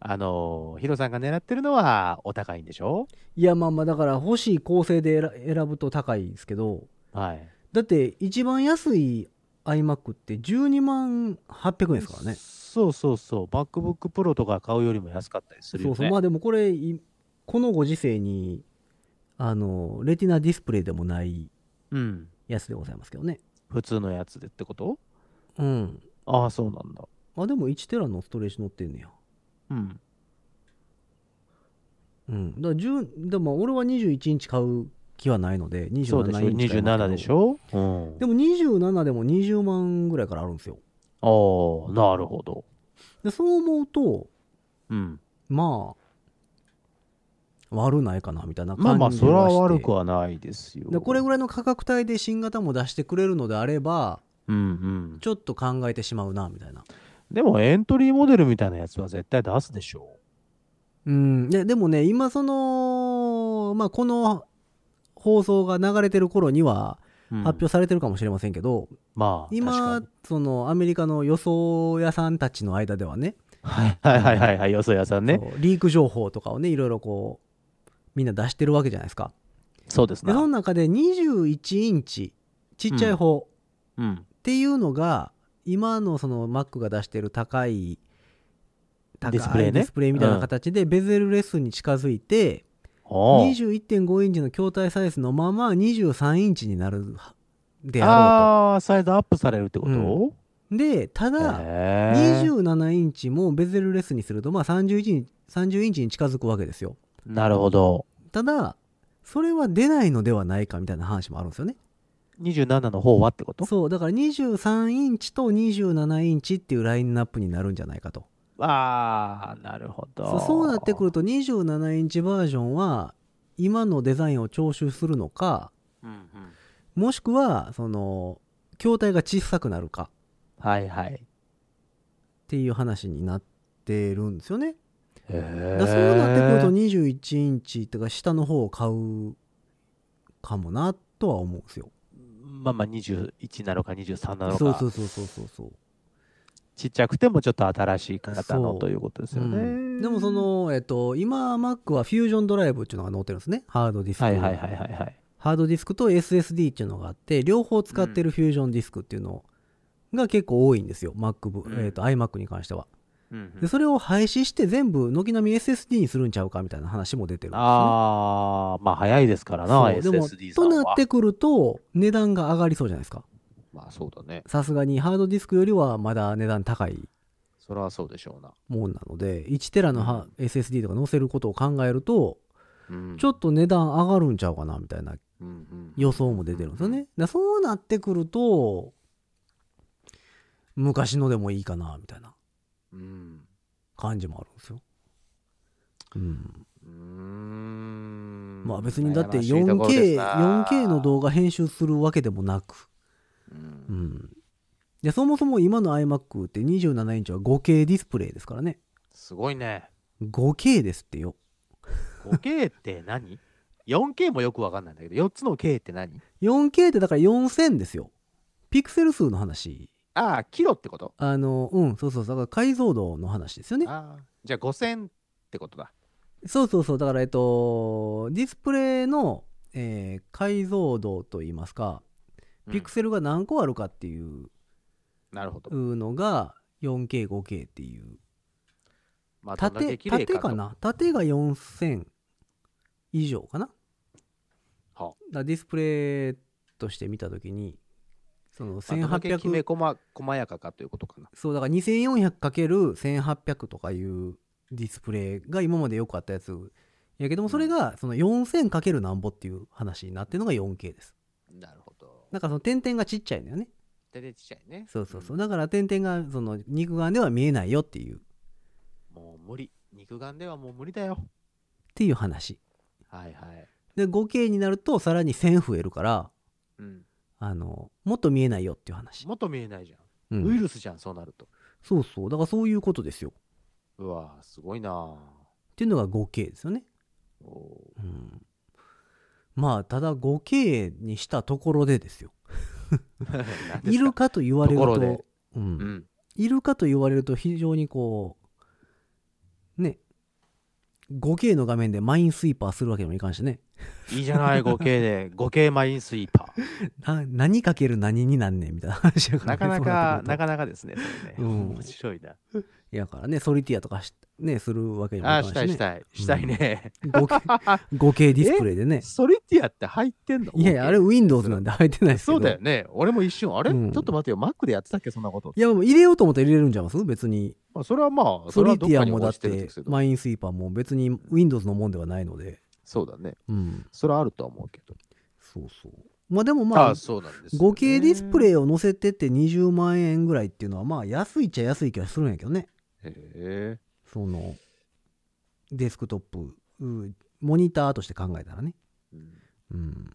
あのヒロさんが狙ってるのはお高いんでしょ？いやまあまあだから欲しい構成で選選ぶと高いですけど。はい。だって一番安い iMac って12万800円ですからね。そうそうそう。MacBook Pro とか買うよりも安かったりするよね。そうそう。まあでもこれいこのご時世にあのレティナディスプレイでもないうんやつでございますけどね。普通のやつでってこと？うん。ああそうなんだ。あでも1テラのストレージ乗ってんねや。うん。うん。だから10でも俺は21インチ買う気はないのでそうでしょ？27インチ買いますけど27でしょ？うん。でも27でも20万ぐらいからあるんですよ。ああなるほど。でそう思うとうん。まあ悪ないかなみたいなまあまあ感じはして。それは悪くはないですよ。でこれぐらいの価格帯で新型も出してくれるのであればうんうん。ちょっと考えてしまうなみたいな。でもエントリーモデルみたいなやつは絶対出すでしょ。うん。ででもね今そのまあこの放送が流れてる頃にはう、うん。発表されてるかもしれませんけど、まあ今確かそのアメリカの予想屋さんたちの間ではねにはいはいはいはいはいよそ屋さんね。リーク情報とかをねいろいろこうみんな出してるわけじゃないですか。そうですでそのな中で21インチちっちゃい方うん。っていうのが、今のその Mac が出してる高い高いディスプレイみたいな形でベゼルレスに近づいて、21.5インチの筐体サイズのまま23インチになるであああサイズアップされるってこと、うん。ろうとでただへー。27インチもベゼルレスにするとまあ30インチに30インチに近づくわけですよ。なるほど。ただそれは出ないのではないかみたいな話もあるんですよね。27の方はってこと？そうだから23インチと27インチっていうラインナップになるんじゃないかとああ、なるほど。そうそうなってくると27インチバージョンは今のデザインを踏襲するのかうんうん。もしくはその筐体が小さくなるかはいはい。っていう話になってるんですよねそうなってくると21インチとか下の方を買うかもなとは思うんですよまあまあ21なのか23なのか。そうそうそうそうそうそうちっちゃくてもちょっと新しい方のということですよね。う。んでもそ、のえっと今 Mac はフュージョンドライブっていうのが載ってるんですね。ハードディスク、はいはいはいはいはい。ハードディスクと SSD っていうのがあって両方使ってるフュージョンディスクっていうのが結構多いんですよ。MacBook、うん。えっと iMac に関しては。うんでそれを廃止して全部軒並み SSD にするんちゃうかみたいな話も出てるんですよね。ああ、まあ早いですからな、そう。でも SSD。となってくると値段が上がりそうじゃないですかまあそうだね。さすがにハードディスクよりはまだ値段高いそれはそうでしょうな。もんなので1テラのは SSD とか載せることを考えるとうんちょっと値段上がるんちゃうかなみたいなうんうん予想も出てるんですよね。だそうなってくると、昔のでもいいかな、みたいなうん。感じもあるんですよ。うん。うーんまあ別にだって悩ましいところです 4K、な 4K の動画編集するわけでもなく、ううんん。で、そもそも今の iMac って27インチは 5K ディスプレイですからね。すごいね。5K ですってよ。5K って何 ?4K もよくわかんないんだけど、4つの K って何？4K ってだから4000ですよ。ピクセル数の話。ああ、キロってこと？あの、うん、そうそう、だから解像度の話ですよね。ああ、じゃあ5000ってことだ。そうそうそう。だから、えっと、ディスプレイの、えー解像度といいますか、うんピクセルが何個あるかっていうなるほど。のが 4K、5K っていう。縦、縦かな？縦が4000以上かな？はだディスプレイとして見たときに、そのまあどんだけきめ1800、細細やかかということかな。そう、だから 2400×1800 とかいうディスプレイが今までよくあったやつやけども、それがその 4000× なんぼっていう話になってるのが 4K です。なるほど。だからその点々がちっちゃいのよね。手でちっちゃいね。そうそうそう。んだから点々がその肉眼では見えないよっていう、っもう無理。肉眼ではもう無理だよ。ていう話。はいはい。で、5K になるとさらに1000増えるから、うん。あの、もっと見えないよっていう話。もっと見えないじゃ。うんんウイルスじゃん、そうなると。そうそう。だからそういうことですよ。うわすごいなていうのが 5K ですよね。おうん。まあ、ただ 5K にしたところでですよ。いるかと言われると、ところでう。うんん。いるかと言われると非常にこう、ね、5K の画面でマインスイーパーするわけにもいかんしね。いいじゃない 5K で 5K マインスイーパな何かける何になんねんみたいな話やーから、なかなかなか。かなかですねそれね、うん。面白いな。やからね、ソリティアとかしね、するわけにもいあかんし、ね。ーしたいしたい。したいね、5K, 5K ディスプレイでね。ソリティアって入ってんの？いやいや、あれ Windows なんで入ってないです。そうだよね。俺も一瞬あれ、うん。ちょっと待ってよ。Mac でやってたっけそんなこと。いや、もう入れようと思ったら入れれるんちゃいます？別に。まあそれはまあそソリティアもだってマインスイーパーも別に Windows のもんではないので。そうだね。うん。それはあるとは思うけど。そうそう。まあでもまあああ、そうなんですよね、5K ディスプレイイを載せてって20万円ぐらいっていうのは、まあ安いっちゃ安い気はするんやけどね。へえその、デスクトップ、うんモニターとして考えたらね。うんうん。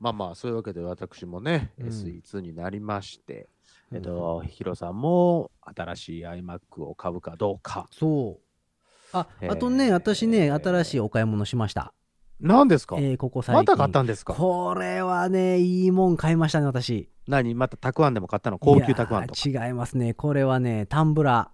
まあまあそういうわけで私もね、うん SE2 になりましてえっと、ヒロさんも新しい iMac を買うかどうか。そう。あ、あとね、私ね、新しいお買い物しました。何ですか、えーここ最近。また買ったんですか？これはね、いいもん買いましたね、私。何？またたくあんでも買ったの？高級たくあんと違いますね。これはね、タンブラ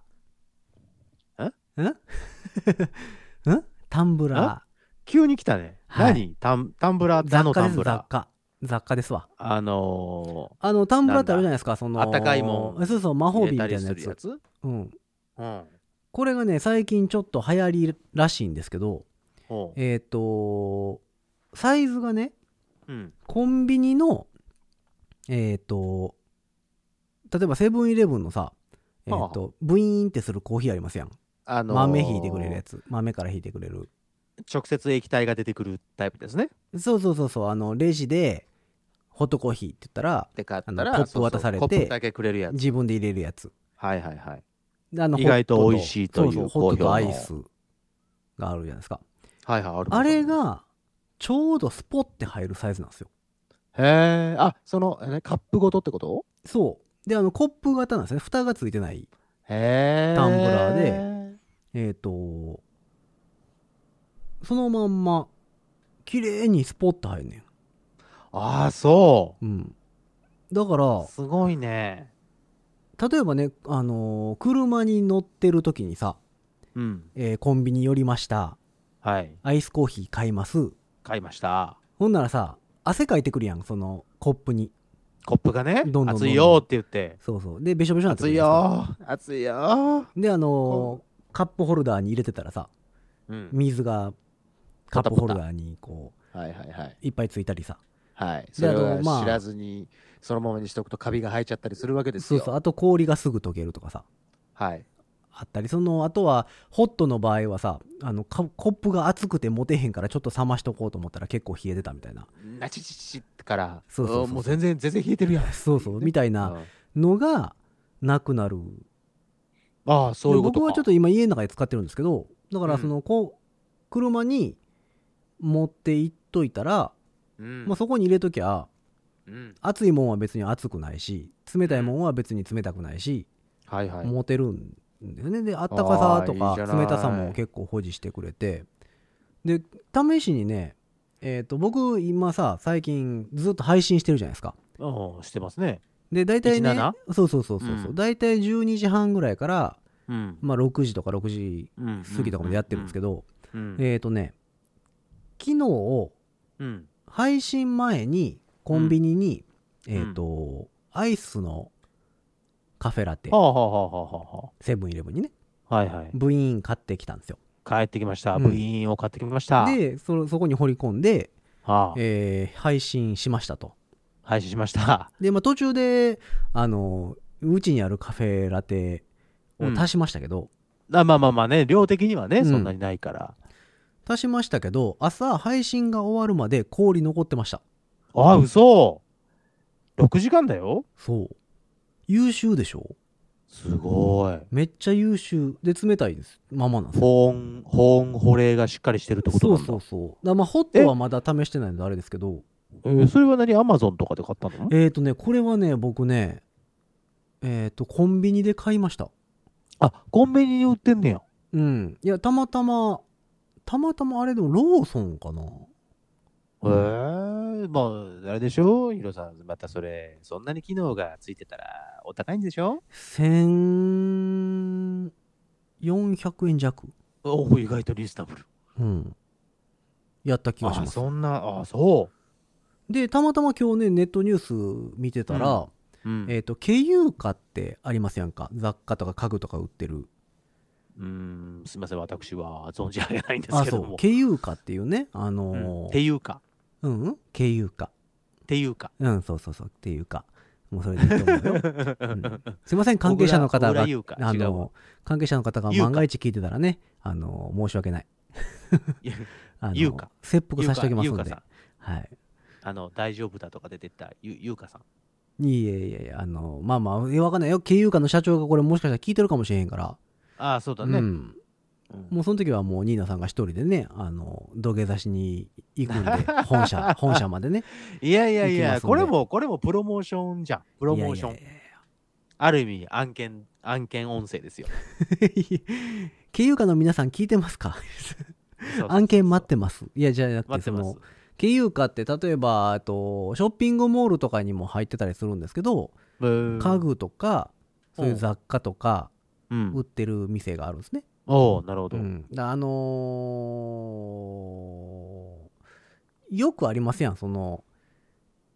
ー。え？んん タンブラ急に来たね。はい何？タンタンブラーー。ザのタンブラー。雑貨。雑貨ですわ。あのあの、タンブラーってあるじゃないですか、その。あったかいもんそうそう、魔ー、法瓶みたいなやつ。うん。うん。これがね、最近ちょっと流行りらしいんですけど、えっ、と、サイズがね、うん。コンビニの、えっ、と、例えばセブンイレブンのさ、えっ、はあと、ブイーンってするコーヒーありますやん。あのー豆引いてくれるやつ。豆から引いてくれる。直接液体が出てくるタイプですね。そうそうそうそう、あの、レジで、ホットコーヒーって言ったらっ、て買ったら、ップ渡されてだけくれるやつ。自分で入れるやつ。はいはいはい。であの意外と美味しいというホットとアイスがあるじゃないですかはいはい、あるあれがちょうどスポッて入るサイズなんですよ。へえ、あ、その、えカップごとってこと？そう。であのコップ型なんですね。蓋がついてないへえ。タンブラーえっ、とそのまんま綺麗にスポッと入んねああ、そんうん。だからう。すごいね。例えばね、あのー車に乗ってる時にさ、うん。えーコンビニ寄りましたはい。アイスコーヒー買います買いました。ほんならさ汗かいてくるやんそのコップにコップがね、どんどん熱いよって言って。そうそうでべしょべしょになってくる熱いよ熱いよであのーカップホルダーに入れてたらさうん。水がカップホルダーにこはいはいはい。ういっぱいついたりさはい。それあのまあは知らずに、そのままにしとくとカビが生えちゃったりするわけですよ。そうそうあと氷がすぐ溶けるとかさはい。あったりそのあとはホットの場合はさあのカコップが熱くて持てへんからちょっと冷ましとこうと思ったら結構冷えてたみたいな。なちちちってから、そうそうもう全然、全然冷えてるやん。そうそうみたいなうんのがなくなる。ああ、そういうこと僕はちょっと今家の中で使ってるんですけどだからそのこう車に持って行っといたら、うん、まあ、そこに入れときゃうん。熱いもんは別に熱くないし冷たいもんは別に冷たくないし、はいはい。持てるんだよねであったかさとか冷たさも結構保持してくれてで試しにねえっ、と僕今さ最近ずっと配信してるじゃないですかうん、してますね。で大体ね 17? そうそうそうそうそう、うん大体12時半ぐらいから、うん。まあ、6時とか6時うん。過ぎとかまでやってるんですけど、うん。えっ、とね昨日うん。配信前にコンビニに、んえっ、と、アイスのカフェラテはあはあはあはあはセブンイレブンにねあ。はいはい。部員買ってきたんですよ帰ってきました。うん部員を買ってきました。でそそこに掘り込んで、はあ、えー配信しましたと配信しました。で、まあ、途中であのうちにあるカフェラテを足しましたけど、あまあまあまあね、量的にはね、うんそんなにないから。足しましたけど朝配信が終わるまで氷残ってましたああ、嘘 !6 時間だよそう優秀でしょ？すごい。めっちゃ優秀で冷たいです。ままなんです。よ保温、保温、保冷がしっかりしてるってことそうなんだ。そうそうだからまあホットはまだ試してないのであれですけど。えーそれは何？アマゾンとかで買ったの？えっ、ー、とねこれはね僕ねえっ、とコンビニで買いました。あ、コンビニに売ってんねや。うん。いやたまたまたまたまあれでもローソンかなへえまあ、あれでしょヒロさん、またそれ、そんなに機能がついてたらお高いんでしょ？1400円弱。おお、意外とリーズナブル。うん。やった気がしあ、ます。そんな、あ、そでたまたま今日ねネットニュース見てたら、う。うん。えっ、とケユーカってありますやんか？雑貨とか家具とか売ってる。うーん、すみません、私は存じ上げないんですあけども。そう。ケユーカっていうねあうんのーっていうか、うん、うん、ケユーカっていうか。うんそうそうそう。っていうか。もうそれでいいと思うよ、うん。すいません関係者の方があの関係者の方が万が一聞いてたらねあの申し訳ない。あの切腹させておきますので。はい。あの、大丈夫だとか出てったゆゆうかさん。いえいえいえあのまあまあわかんないよ。ケユーカの社長がこれもしかしたら聞いてるかもしれへんから。ああ、そうだね。うんうんもうその時はもうニーナさんが一人でねあの土下座しに行くんで 本社本社までねいやいやいや、これも、これもプロモーションじゃん。プロモーション。ある意味、案件、案件音声ですよ。ケユーカの皆さん聞いてますか？案件待ってますいやじゃなくてその。ケユーカって例えばあとショッピングモールとかにも入ってたりするんですけど家家具とかそういううん雑貨とかうん売。ってる店があるんですね、おおなるほど。うん、だあのーよくありますやんその、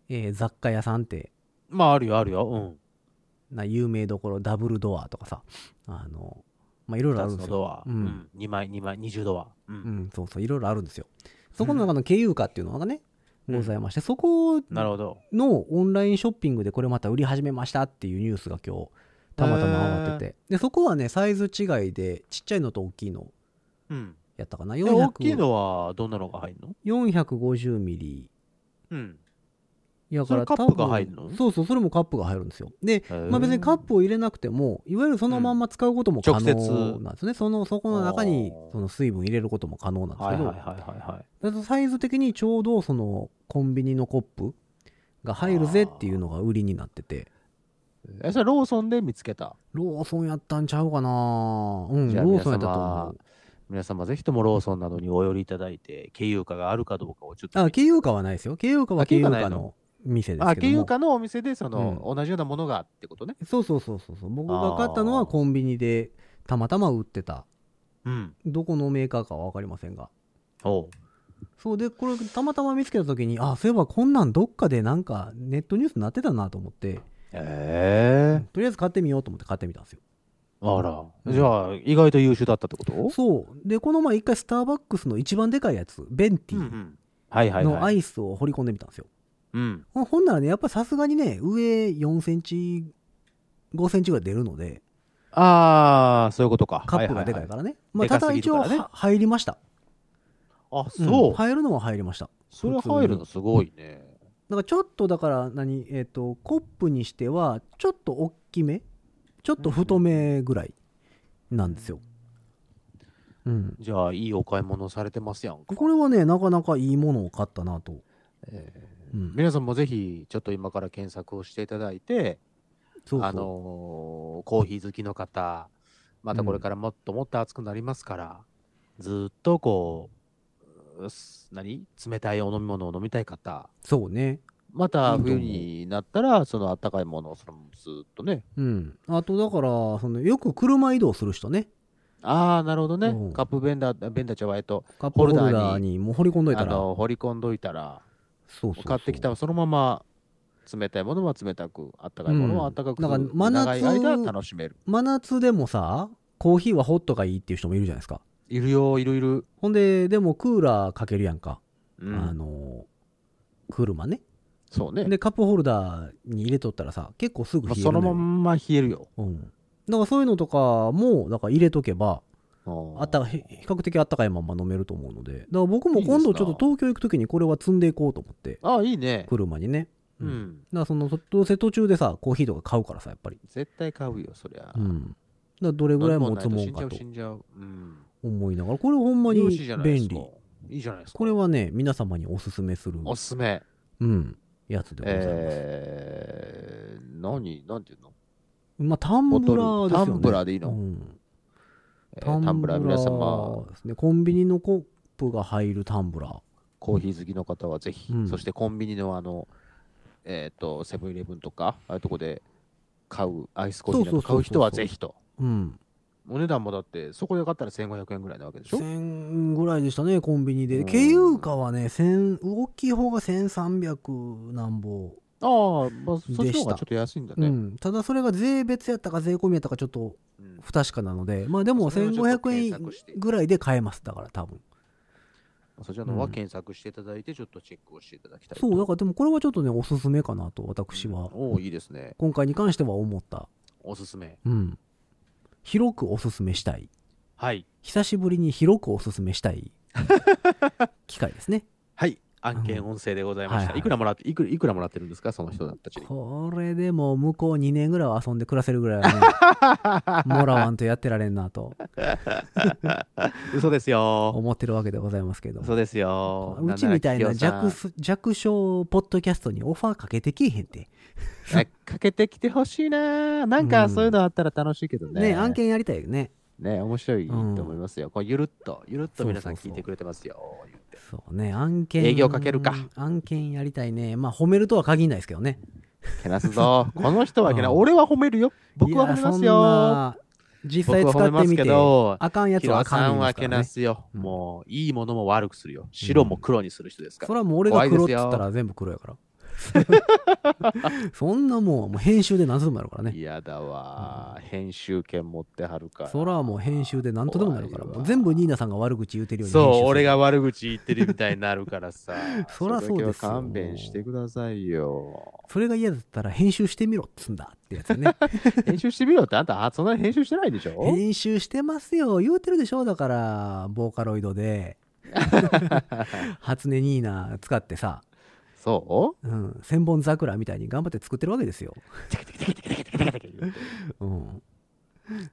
えー雑貨屋さんってまあ、あるよ、あるよ。うん。な有名どころダブルドアとかさあのまあいろいろあるんですよドア。ううんん。2枚、2枚、20ドア。う。うんん、そうそういろいろあるんですよそこの中の経由価っていうのがね、うんございましてそこなるほど。のオンラインショッピングでこれまた売り始めましたっていうニュースが今日たまたま上がっててでそこはねサイズ違いでちっちゃいのと大きいのうん。やったかな？で大きい400のはどんなのが入るの？450ミリ。うん。やからそれカップが入るの？そうそうそれもカップが入るんですよ。で、まあ、別にカップを入れなくてもいわゆるそのまんま使うことも可能なんですね、そのそこの中にその水分入れることも可能なんですけど、はいはいはいはいはい。だからサイズ的にちょうどそのコンビニのコップが入るぜっていうのが売りになっててえ、それローソンで見つけた？ローソンやったんちゃうかな。うんローソンやったと思う。皆様ぜひともローソンなどにお寄りいただいて、経由価があるかどうかをちょっと。あ経由価はないですよ。経由価はあ経由価の？店ですあ、けども。経由価のお店でその、同じようなものがってことね？そうそうそうそうそう。僕が買ったのはコンビニでたまたま売ってた。うん。どこのメーカーかは分かりませんが。おう。そうでこれたまたま見つけた時にあそういえばこんなんどっかでなんかネットニュースになってたなと思ってえとりあえず買ってみようと思って買ってみたんですよえあら。うんじゃあ、意外と優秀だったってこと？そうでこの前一回スターバックスの一番でかいやつベンティ。はいはいのはい。アイスを掘り込んでみたんですよ、うん。ほほんならねやっぱさすがにね上4センチ5センチぐらい出るのでああ、そういうことか。カップがでかいら。からね、まあ、でかただ一応すぎるからねは入りましたあ、そう。ん入るのは入りましたそれ入るのすごいね。だからちょっとだから何えっ、とコップにしてはちょっと大きめちょっと太めぐらいなんですよ。うん。じゃあ、いいお買い物されてますやんか。これはねなかなかいいものを買ったなと、えー。うん、皆さんもぜひ、ちょっと今から検索をしていただいて、あのーコーヒー好きの方、またこれからもっともっと暑くなりますから、ずっとこう、何？冷たいお飲み物を飲みたい方、そうね。また冬になったら、そのあったかいものをそのずっとね。うん。あとだからそのよく車移動する人ね。ああ、なるほどね。うん。カップベンダー、ベンダーちゃうわえっと、カップホルダーーにもう掘り込んどいたら。あの、掘り込んどいたら、そうそうそう。買ってきたらそのまま、冷たいものは冷たく、あったかいものはあったかく、うんだから真夏長い間楽しめる。真夏でもさコーヒーはホットがいいっていう人もいるじゃないですかいるよ、いるいる。ほんででもクーラーかけるやんか、うん、あの車ねそうね。でカップホルダーに入れとったらさ結構すぐ冷えるのよ、まんま冷えるよ。うん、だからそういうのとかもだから入れとけばあった比較的あったかいまま飲めると思うのでだから僕も今度ちょっと東京行く時にこれは積んでいこうと思ってああ、いいね。車にね、う。だからそのそどうせ途中でさコーヒーとか買うからさやっぱり、絶対買うよ、そりゃ。うん、だからどれぐらい持つも死んじゃう、んかと死んじゃう。うん。思いながらこれほんまに便利。いいじゃないですか。これはね皆様におすすめするおすすめ。うん、やつでございます、えー、何、なんていうの？まあタンブラーですよね。タンブラーでいいの？うん。えータンブラー皆様、ですね。コンビニのコップが入るタンブラー。コーヒー好きの方はぜひ、うん。そしてコンビニのあの、えっ、と、セブンイレブンとか、ああいうとこで買う、アイスコーヒーなど買う人はぜひと。うんお値段もだって、そこで買ったら1500円ぐらいなわけでしょ？1000ぐらいでしたねコンビニで。うん。経由価はね1000大きい方が1300なんぼ、ああ、まあ、そっちの方がちょっと安いんだね。うん、ただそれが税別やったか税込みやったかちょっとうん。不確かなのでまあでもそれはちょっと1500円ぐらいで買えますだから多分。そちらの方はうん。検索していただいて、ちょっとチェックをしていただきたいと。そうだからでもこれはちょっとねおすすめかなと私は、おおいいですね。今回に関しては思った。おすすめ。うん広くおすすめしたいはい。久しぶりに広くおすすめしたい 機会ですねはい。案件音声でございました。はいはいいくらもらって、いくいくらもらってるんですか、その人たちに。これでも向こう2年ぐらいは遊んで暮らせるぐらいはね もらわんとやってられんなと 嘘ですよ。思ってるわけでございますけど嘘ですよ。うちみたいな弱す弱小ポッドキャストにオファーかけてきへんてかけてきてほしいな。なんかそういうのあったら楽しいけどね。ね案件やりたいよねね、面白いとうん思いますよ。こうゆるっと、ゆるっと皆さん聞いてくれてますよ。言ってそうね案件営業かけるか案件やりたいねまあ褒めるとは限らないですけどねけなすぞ。この人はけな、うん俺は褒めるよ。僕は褒めますよ。な実際使ってみてど、あかんやつはあかんねんさんはけなすよ。うんもう、いいものも悪くするよ。白も黒にする人ですから。それはもう俺が黒っつ怖いですよったら全部黒やから そんなもんもう編集で何とでもなるからね。嫌だわ、編集権持ってはるから。そらもう編集で何とでもなるから。全部ニーナさんが悪口言うてるようにそう、る俺が悪口言ってるみたいになるからさ。そらそうです勘弁してくださいよ。それが嫌だったら編集してみろっつんだってやつね。編集してみろって、あんた、あそんなに編集してないでしょ？編集してますよ言うてるでしょだからボーカロイドで。初音ニーナ使ってさそう？ん、千本桜みたいに頑張って作ってるわけですよ。うん。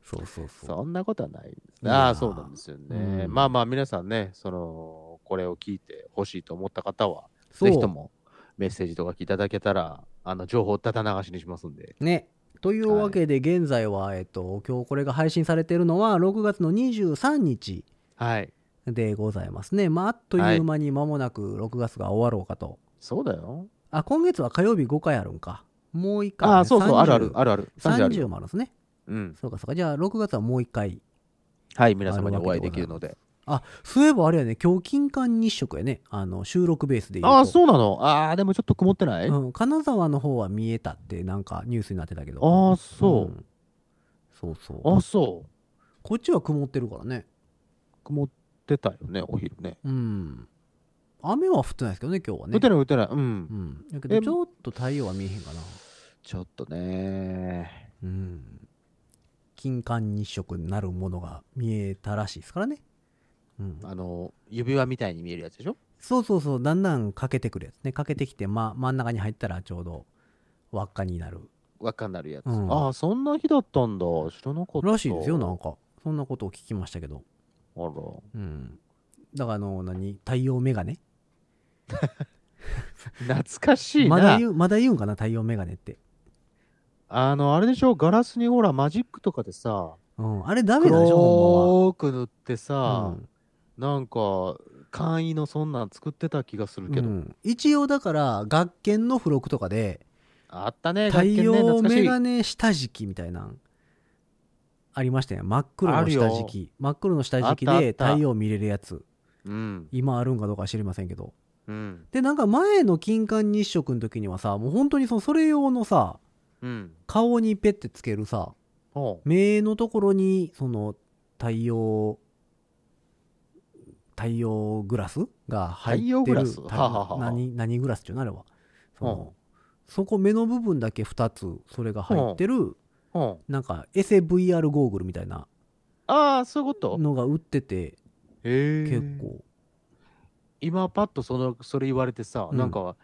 そうそうそう。そんなことはないですね。ああ、そうなんですよね。うんまあまあ、皆さんね、その、これを聞いてほしいと思った方は、ぜひともメッセージとかいただけたら、あの、情報をただ流しにしますんで。ね。というわけで、現在は、えっと、今日これが配信されているのは、6月の23日はい。でございますね。まあ、あっという間に間もなく6月が終わろうかと。そうだよ。あ、今月は火曜日5回あるんか。もう1回、ね。ああ、そうそう、30あるある、あるある。30ある30よ。もあるんですね。うん。そうかそうか。じゃあ、6月はもう1回。はい、皆様にお会いできるので。あ、そういえばあれやね、今日金環日食やね。あの、収録ベースで言うと。ああ、そうなの？ああ、でもちょっと曇ってない、あうん、金沢の方は見えたってなんかニュースになってたけどあ、そう。んそうそうあそう。こっちは曇ってるからね曇ってたよね、お昼ね。うん雨は降ってないですけどね今日はね。降ってない、降ってない。うん。う。ん。だけえどちょっと太陽は見えへんかな。ちょっとね。うん。金環日食になるものが見えたらしいですからね。うん。あの、指輪みたいに見えるやつでしょ？そうそうそうだんだん欠けてくるやつね。欠けてきて、ま、真ん中に入ったらちょうど輪っかになる。輪っかになるやつ。うん。ああ、そんな日だったんだ。知らなかった。らしいですよなんか。そんなことを聞きましたけど。あら。うん。だからあの何？太陽メガネ 懐かしいな。まだ言うまだ言うんかな太陽メガネって、あの、あれでしょ？ガラスにほら、マジックとかでさ、うん、あれダメなんでしょく塗ってさは、、なんか、簡易のそんなん作ってた気がするけど。うん。うん一応だから学研の付録とかであったね、太陽メガネ下敷きみたいなんありましたよ。真っ黒の下敷き。真っ黒の下敷きで太陽見れるやつ。うん。今あるんかどうかは知りませんけどうん。でなんか前の金環日食の時にはさもう本当にそのそれ用のさうん。顔にペッてつけるさほ目のところにその太陽太陽グラスが入ってる何何グラスっていうのあれは。その、ほそこ目の部分だけ2つそれが入ってるなんかエセ VR ゴーグルみたいなああ、そういうこと？のが売ってて。結構今パッとそのそれ言われてさ、うん、なんか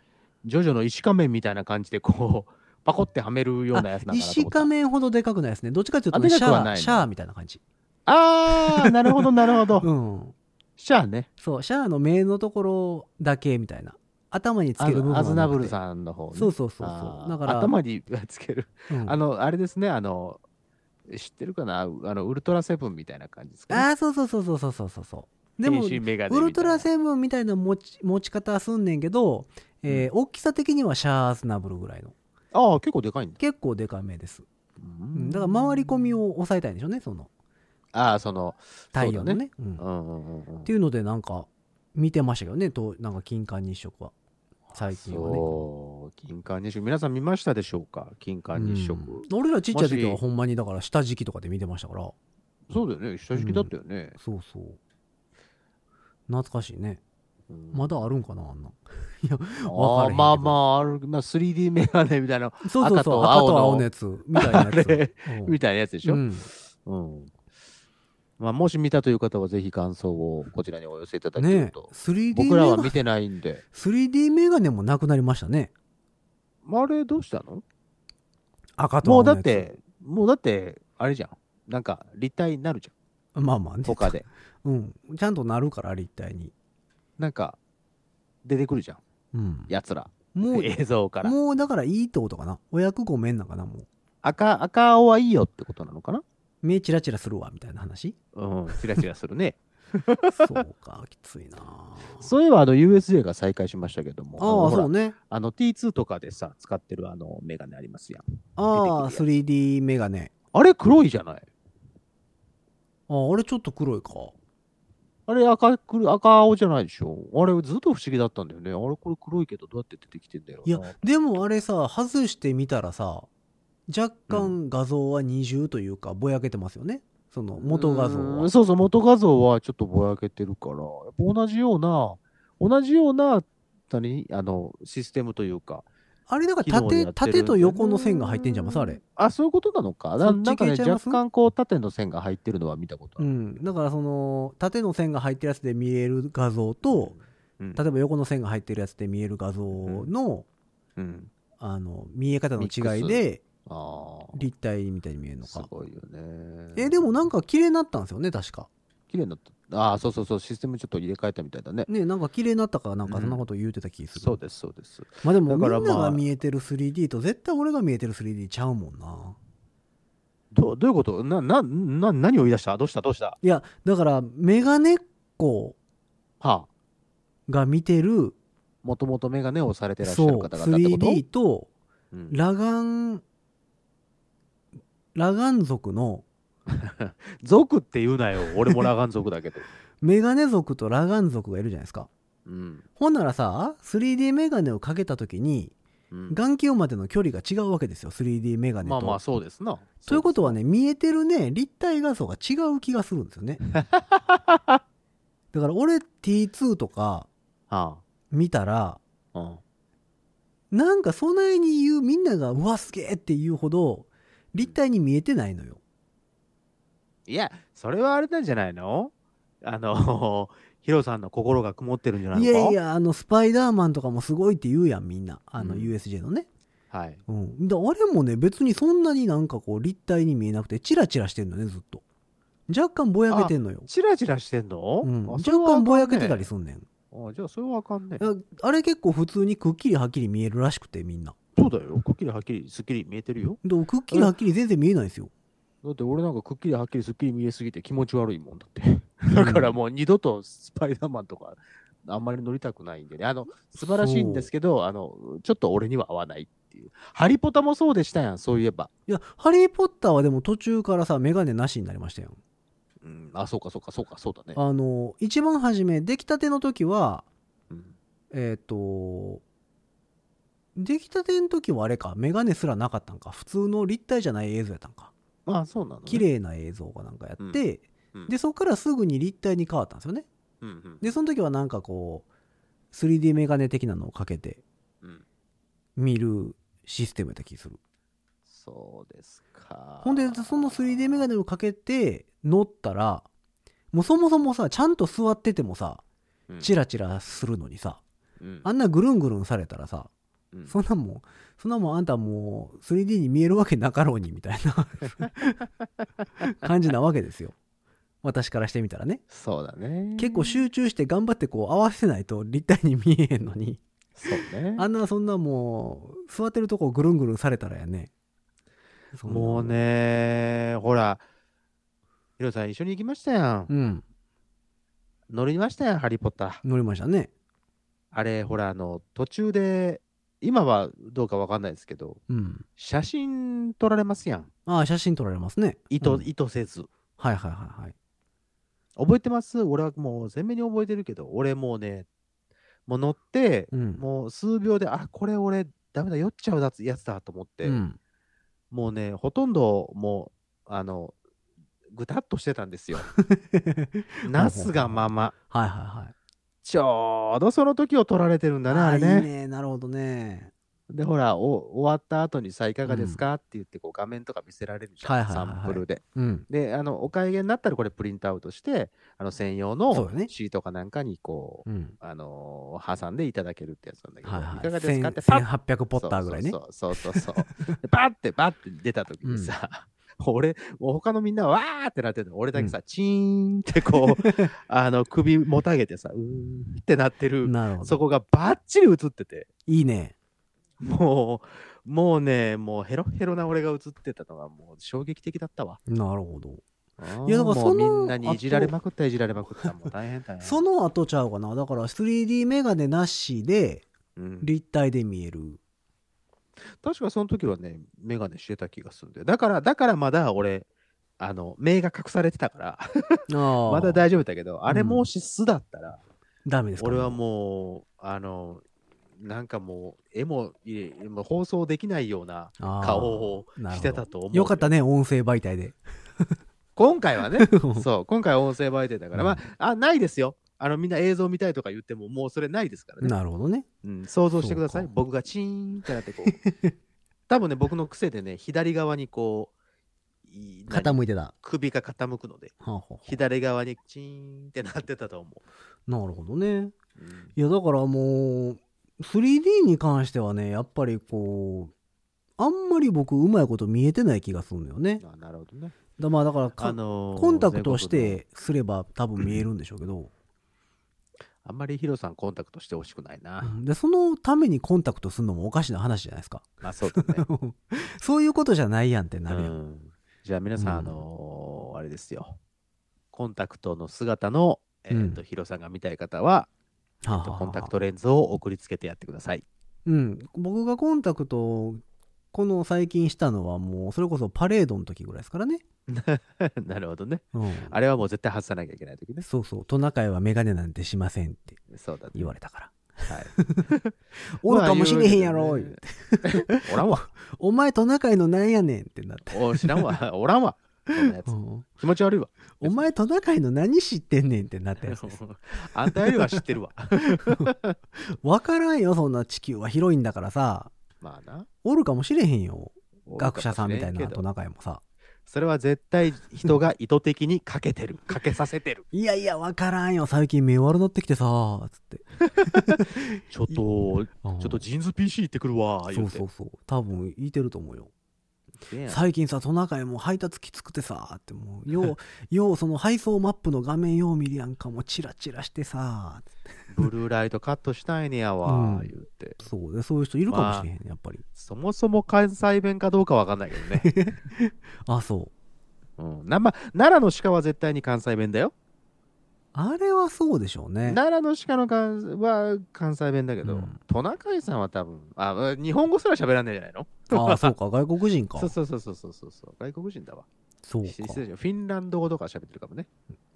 ジョジョの石仮面みたいな感じでこう パコってはめるようなやつなんかな石仮面ほどでかくないですね。どっちかというと、ね、シャーシャーみたいな感じ。ああなるほどなるほど、うん、シャーね。そうシャーの目のところだけみたいな。頭につける部分アズナブルさんの方、ね、そうそうそうそう。だから頭につける、うん、あのあれですねあの知ってるかな？あのウルトラセブンみたいな感じですか、ね、ああそうそうそうそうそうそうそう。でもウルトラセブンみたいな持ち持ち方はすんねんけど、えー大きさ的にはシャースナブルぐらいの。ああ結構でかいんだ、結構でかめです、ううん。だから回り込みを抑えたいんでしょうねその。ああその太陽のね。そううんだね。うん。うんうんうんっていうのでなんか見てましたけどねとなんか金環日食は。最近はね。そう。金環日食。皆さん見ましたでしょうか？金環日食、うん。俺らちっちゃい時はほんまにだから下敷きとかで見てましたから。そうだよね。下敷きだったよね、そうそう懐かしいね。うん。まだあるんかなあんな。あわからへんけど。ーまあまあある、まあ、3D メガネみたいなそうそうそう赤と青の。やつみたいなやつ。みたいなやつでしょ、ううん。んまあ、もし見たという方はぜひ感想をこちらにお寄せいただけると、3D 僕らは見てないんで。3D メガネもなくなりましたね。あれどうしたの？赤ともう青のやつ。だってもうだってあれじゃん。なんか立体になるじまあまあね。ゃん他でうん。ちゃんとなるから立体に。なんか出てくるじゃん。うん。やつら。もう映像から。もうだからいいってことかな。お役ごめんなんかなもう。赤赤青はいいよってことなのかな？目チラチラするわみたいな話？うんチラチラするね。そうかきついな。そういえばあの USJ が再開しましたけどもああそうね。あの T2 とかでさ使ってるあのメガネありますやん。ああ出てくる 3D メガネ。あれ黒いじゃない？あああれちょっと黒いかあれ赤くる赤青じゃないでしょ？あれずっと不思議だったんだよね。あれこれ黒いけどどうやって出てきてんだよいやでもあれさ外してみたらさ若干画像は二重というかぼやけてますよね。その元画像は。そうそう、元画像はちょっとぼやけてるから、やっぱ同じような、同じような、何？あの、システムというか。あれなんか縦縦と横の線が入ってんじゃんます？あれあ、そういうことなのか。なんかね、若干こう縦の線が入ってるのは見たことあうる。んだからその縦の線が入ってるやつで見える画像とうん例えば横の線が入ってるやつで見える画像の,、うん。あの見え方の違いで。立体みたいに見えるのかすごいよね。えでもなんか綺麗になったんですよね確か綺麗になった。ああ、そうそうそう、システムちょっと入れ替えたみたいだね。ねなんか綺麗になったかなんかそんなこと言うてた気する、そうです、そうです。まあでもみんなが見えてる 3D と絶対俺が見えてる 3D ちゃうもんな。どうどういうこと？な、な、な、何を言い出した？どうした？どうした？いやだからメガネっ子はあ。が見てるもともとメガネをされてらっしゃる方々ってこと？3D とうん。裸眼裸眼族の 族って言うなよ。俺も裸眼族だけど。メガネ族と裸眼族がいるじゃないですかうん。ほんならさ 3D メガネをかけた時にうん眼球までの距離が違うわけですよ 3D メガネと。まあまあ、そうですな。ということはね見えてるね立体画像が違う気がするんですよね だから俺 T2 とかは見たらあ。うん。なんかそないに言うみんながうわすげえって言うほど立体に見えてないのよいや、それはあれなんじゃないの？あの、ヒロさんの心が曇ってるんじゃないいの？かやいやあのスパイダーマンとかもすごいって言うやんみんな。あのうん。USJ のね、はい。うん、だあれもね別にそんなになんかこう立体に見えなくてチラチラしてんのねずっと。若干ぼやけてんのよ、チラチラしてんの、うん、あ若干ぼやけてたりすすんねん。あじゃあ、それはあかんね。あれ結構普通にくっきりはっきり見えるらしくてみんな。そうだよ。くっきりはっきり、すっきり見えてるよ。でもくっきりはっきり全然見えないですよだって俺なんかくっきりはっきりすっきり見えすぎて気持ち悪いもんだって。だからもう二度とスパイダーマンとかあんまり乗りたくないんでね。あの、素晴らしいんですけど、あの、ちょっと俺には合わないっていう。ハリポタもそうでしたやん、そういえば。いやハリー・ポッターはでも途中からさメガネなしになりましたようん、あ、そうかそうかそうか、そうだね。あの一番初め出来たての時はうん、えっ、と出来たての時はあれかメガネすらなかったんか普通の立体じゃない映像やったんかまあ、そうなの、ね。綺麗な映像がなんかやって、うん。でそこからすぐに立体に変わったんですよね。うんうん。でその時はなんかこう 3D メガネ的なのをかけてうん。見るシステムやった気する。そうですか。ほんでその 3D メガネをかけて乗ったらもうそもそもさちゃんと座っててもさうん。チラチラするのにさうん。あんなぐるんぐるんされたらさうんそんなもんそんなもんあんたもう 3D に見えるわけなかろうにみたいな感じなわけですよ私からしてみたらねそうだね。結構集中して頑張ってこう合わせないと立体に見えへんのにそうね。あんなそんなもう座ってるとこぐるんぐるんされたらやねもうね、ほら、ヒロさん一緒に行きましたやん。うん乗りましたやん、ハリー・ポッター。乗りましたねあれ、ほら、あの、途中で、今はどうかわかんないですけど、うん写真撮られますやん。ああ写真撮られますね意図、うん意図せず。はいはいはいはい覚えてます？俺はもう鮮明に覚えてるけど、俺もうね、もう乗って、うんもう数秒で、あ、これ俺、ダメだ、酔っちゃうやつやつだと思って、うんもうね、ほとんどもう、あの、ぐたっとしてたんですよ。なすがまま。はいはいはいちょうどその時を撮られてるんだね、あれいいね。ねなるほどね。で、ほら、お終わった後にさ、いかがですか、って言って、こう画面とか見せられるじゃん、はいはいはいはい。サンプルで。うん。で、あの、お買い上げになったら、これプリントアウトして、あの、専用のシートかなんかに、こう、うん。あのー挟んでいただけるってやつなんだけど、はいはい。かがですか？って、1000パッ1800ポッターぐらいね。そうそうそうそう。そう。でバッて、バッて出た時にさ、俺、も う他のみんなはわーってなってるの。俺だけさ、チーンってこう、あの、首もたげてさ、うーってなってる、なるほど。そこがバッチリ映ってて、いいね。もう、もうね、もうヘロヘロな俺が映ってたのがもう衝撃的だったわ。なるほど。いやだからもそうのみんなにいじられまくった、いじられまくった。もう大変大変。その後ちゃうかな。だから 3D メガネなしでうん。立体で見える確かその時はね、メガネしてた気がするんだよ。だから、だからまだ俺、あの、目が隠されてたから、まだ大丈夫だけど、あれもし素だったら、ダメですか？俺はもう、あの、なんかもう、絵も放送できないような顔をしてたと思う。よかったね音声媒体で。今回はね、そう、今回は音声媒体だから、うん。まあ、あ、ないですよ。あの、みんな映像見たいとか言っても、もうそれないですからね。なるほどね。うん、想像してください。僕がチーンってなってこう。多分ね、僕の癖でね、左側にこう、傾いてた。は首が傾くので、あはあはあ。左側にチーンってなってたと思う。なるほどね。いやだからもう 3D に関してはねやっぱりこうあんまり僕うまいこと見えてない気がするのよね。あなるほどね。だまあだからかあのーコンタクトしてすれば多分見えるんでしょうけど、あんまりヒロさんコンタクトしてほしくないな。うんでそのためにコンタクトするのもおかしな話じゃないですか まあそうだね。そういうことじゃないやんってなるやん、うんじゃあ皆さん、うんあのーあれですよ。コンタクトの姿の、えーとうんヒロさんが見たい方は、えーコンタクトレンズを送りつけてやってください。うん僕がコンタクトをこの最近したのはもうそれこそパレードの時ぐらいですからね、なるほどね。うん、あれはもう絶対外さなきゃいけない時ね。そうそうトナカイはメガネなんてしませんって。言われたからはい。おるかもしれへんやろ、う おらんわ。お前トナカイのなんやねんってなって、お知らんわ。おらんわ。そんなやつう。ん気持ち悪いわ。お前トナカイの何知ってんねんってなったやつですあんたよりは知ってるわ。わからんよそんな地球は広いんだからさまあな。おるかもしれへんよ。学者さんみたいなトナカイもさ。それは絶対人が意図的にかけてる。かけさせてる。いやいやわからんよ。最近目悪なってきてさつって。ちょっと、ちょうんっとジーンズ PC 行ってくるわ。そうそうそう。多分いてると思うよ最近さトナカイも配達きつくてさってもうよう ようその配送マップの画面よう見るやんかもうチラチラしてさブルーライトカットしたいねやわ。うん言うて。そうでそういう人いるかもしれへんやっぱりそもそも関西弁かどうかわかんないけどね。あそううん、なま奈良の鹿は絶対に関西弁だよ。あれはそうでしょうね。奈良の鹿の関は関西弁だけど、うん。トナカイさんは多分あ日本語すら喋らないじゃないの？ああそうか外国人か。そうそうそうそうそうそう外国人だわ。そうフィンランド語とか喋ってるかもね。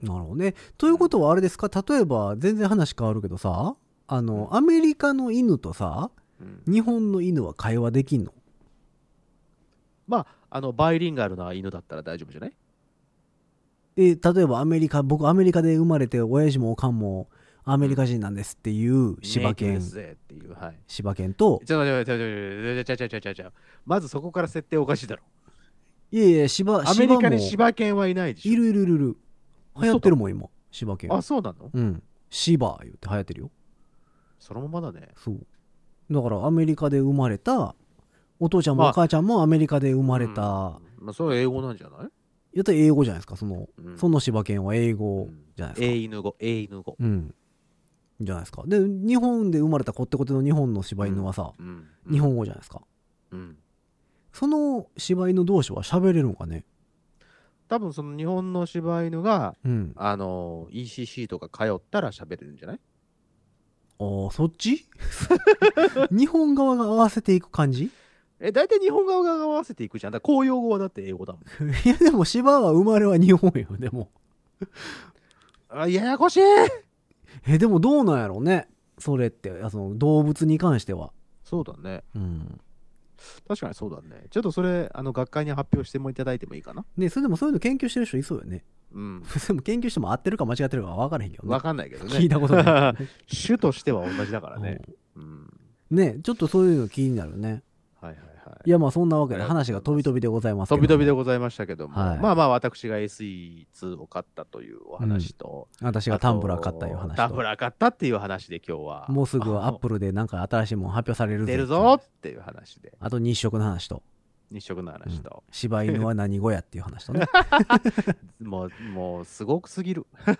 なるほどね。ということはあれですか？例えば全然話変わるけどさあのアメリカの犬とさうん。日本の犬は会話できんの？まああのバイリンガルな犬だったら大丈夫じゃない？え例えばアメリカ僕アメリカで生まれて親父もおかんもアメリカ人なんですっていう柴犬。っていうはい。柴犬とちょちょっと待ってちょちょちょちょちょちょまずそこから設定おかしいだろいやいや柴アメリカに柴柴犬はいないでしょもいるいるいるいる流行ってるもん今柴犬あそうなのうん柴言って流行ってるよそのままだねそうだからアメリカで生まれたお父ちゃんもまあお母ちゃんもアメリカで生まれた、うんまあそれは英語なんじゃないやったら英語じゃないですか。その、うん。その柴犬は英語じゃないですか、英犬語。英犬語。うん。じゃないですか。で日本で生まれたこってこての日本の柴犬はさ、うん。日本語じゃないですか。うん。その柴犬同士は喋れるのかね？多分その日本の柴犬がうん。あの ECC とか通ったら喋れるんじゃない？ああそっち？日本側が合わせていく感じ？え大体日本側が合わせていくじゃん。だから公用語はだって英語だもん。いやでも柴は生まれは日本よでも。あややこしい。えでもどうなんやろうね。それって。あその動物に関しては。そうだね。うん。確かにそうだね。ちょっとそれあの学会に発表してもいただいてもいいかな？ねそれでもそういうの研究してる人いそうよね。うん。でも研究しても合ってるか間違ってるか分からへんけどね。わかんないけどね。聞いたことない。種としては同じだからね。うん。うん。ねちょっとそういうの気になるね。はいはい。はい。いやまあそんなわけで話が飛び飛びでございます飛び飛びでございましたけども、はい。まあまあ私が SE2 を買ったというお話と、私がタンブラー買ったいう話タンブとラー買ったっていう話で今日は。もうすぐアッルプルでなんか新しいもん発表されるぜ出るぞっていう話で。あと日食の話と。日食の話と、柴犬は何語やっていう話とね。もうもうすごくすぎる。う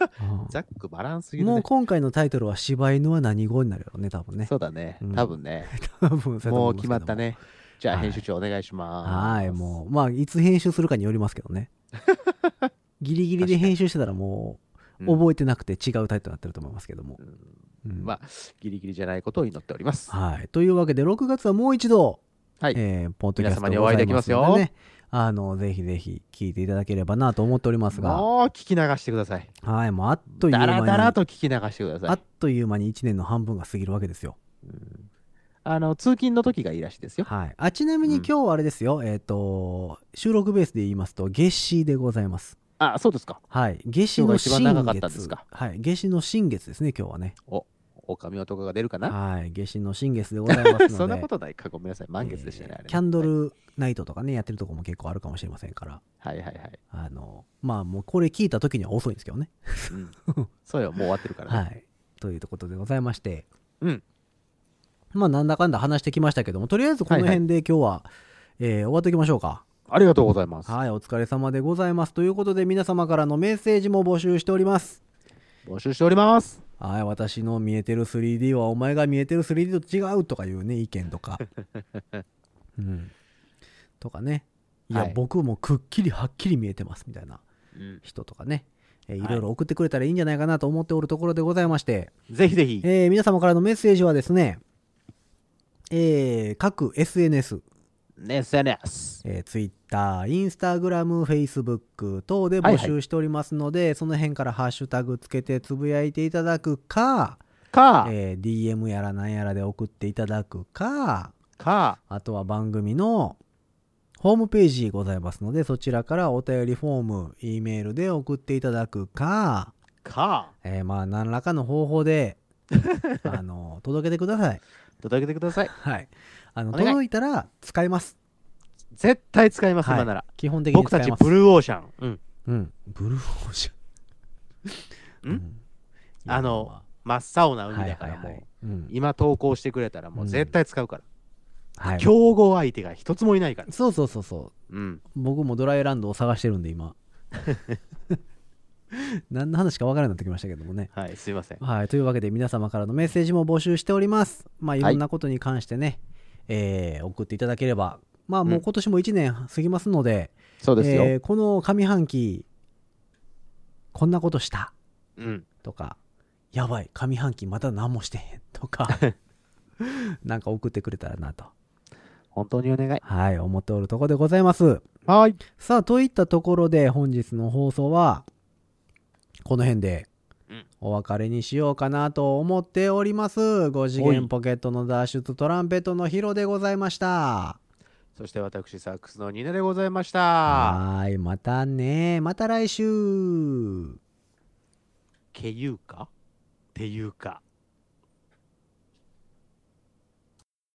ん。ざっくばらんすぎるね。もう今回のタイトルは柴犬は何語になるよね多分ね。そうだね。うん。多分ね、多分もう決まったねじゃあはい編集長お願いします。はいもう。まあいつ編集するかによりますけどね。ギリギリで編集してたらもううん覚えてなくて違うタイトルになってると思いますけども、うん。うん。まあギリギリじゃないことを祈っております。はい。というわけで、6月はもう一度、はい。えーポッドキャスト皆様にお会いできますよ。あの、ぜひぜひ聞いていただければなと思っておりますが、もう聞き流してください。はい、もうあっというだ間に、らだらと聞き流してください。あっという間に1年の半分が過ぎるわけですよ。あの通勤の時がいいらしいですよはい。あ、ちなみにうん今日はあれですよ、えっ、と、収録ベースで言いますと、夏至でございます。あそうですかはい。夏至の新月。ですかはい。夏至の新月ですね、今日はね。お狼男が出るかな？はい。夏至の新月でございますので。そんなことないかごめんなさい満月でしたね、えーキャンドはいルナイトとかね、やってるとこも結構あるかもしれませんから。はいはいはい、あの、まあもうこれ聞いた時には遅いんですけどね。うん、そうよもう終わってるからね、はい。ということでございまして。うん。まあ、なんだかんだ話してきましたけども、とりあえずこの辺で今日は、えー終わっておきましょうか。ありがとうございます。はい、お疲れ様でございます。ということで、皆様からのメッセージも募集しております。募集しております。はい、私の見えてる 3D はお前が見えてる 3D と違うとかいうね、意見とか。うん。とかね。いや、はい僕もくっきりはっきり見えてますみたいなうん。人とかね。えーいはいろいろ送ってくれたらいいんじゃないかなと思っておるところでございまして、ぜひぜひ。えー皆様からのメッセージはですね、えー各 SNS、SNS。えー、Twitter、Instagram、Facebook 等で募集しておりますので、その辺からハッシュタグつけてつぶやいていただくか、か、えー DM やらなんやらで送っていただくか、か、あとは番組のホームページございますので、そちらからお便りフォーム、E メールで送っていただくか、か、えーまあ何らかの方法で、あの、届けてください。届けてください。はい。あの、お願い届いたら使います。絶対使います、はい今なら。基本的に僕使います。たちブルーオーシャン。うん。うん。ブルーオーシャン。ん？あの、真っ青な海だからもう、うん。今投稿してくれたらもう絶対使うから。はい。競合相手が一つもいないから。そうそうそうそう。うん。僕もドライランドを探してるんで、今。何の話か分からなくなってきましたけどもね。はい、すいません。はい。というわけで、皆様からのメッセージも募集しております。まあ、いろはいんなことに関してね、えー送っていただければ。まあ、もううん今年も1年過ぎますので、そうですよ。えーこの上半期、こんなことしたうん。とか、やばい、上半期まだ何もしてへんとか、なんか送ってくれたらなと、本当にお願い。はい、思っておるところでございます。はい。さあ、といったところで本日の放送は、この辺でうんお別れにしようかなと思っております。5次元ポケットの脱出トランペットのヒロでございました。そして私、サックスのニネでございました。はーい、またね。また来週。けいうか？っていうか？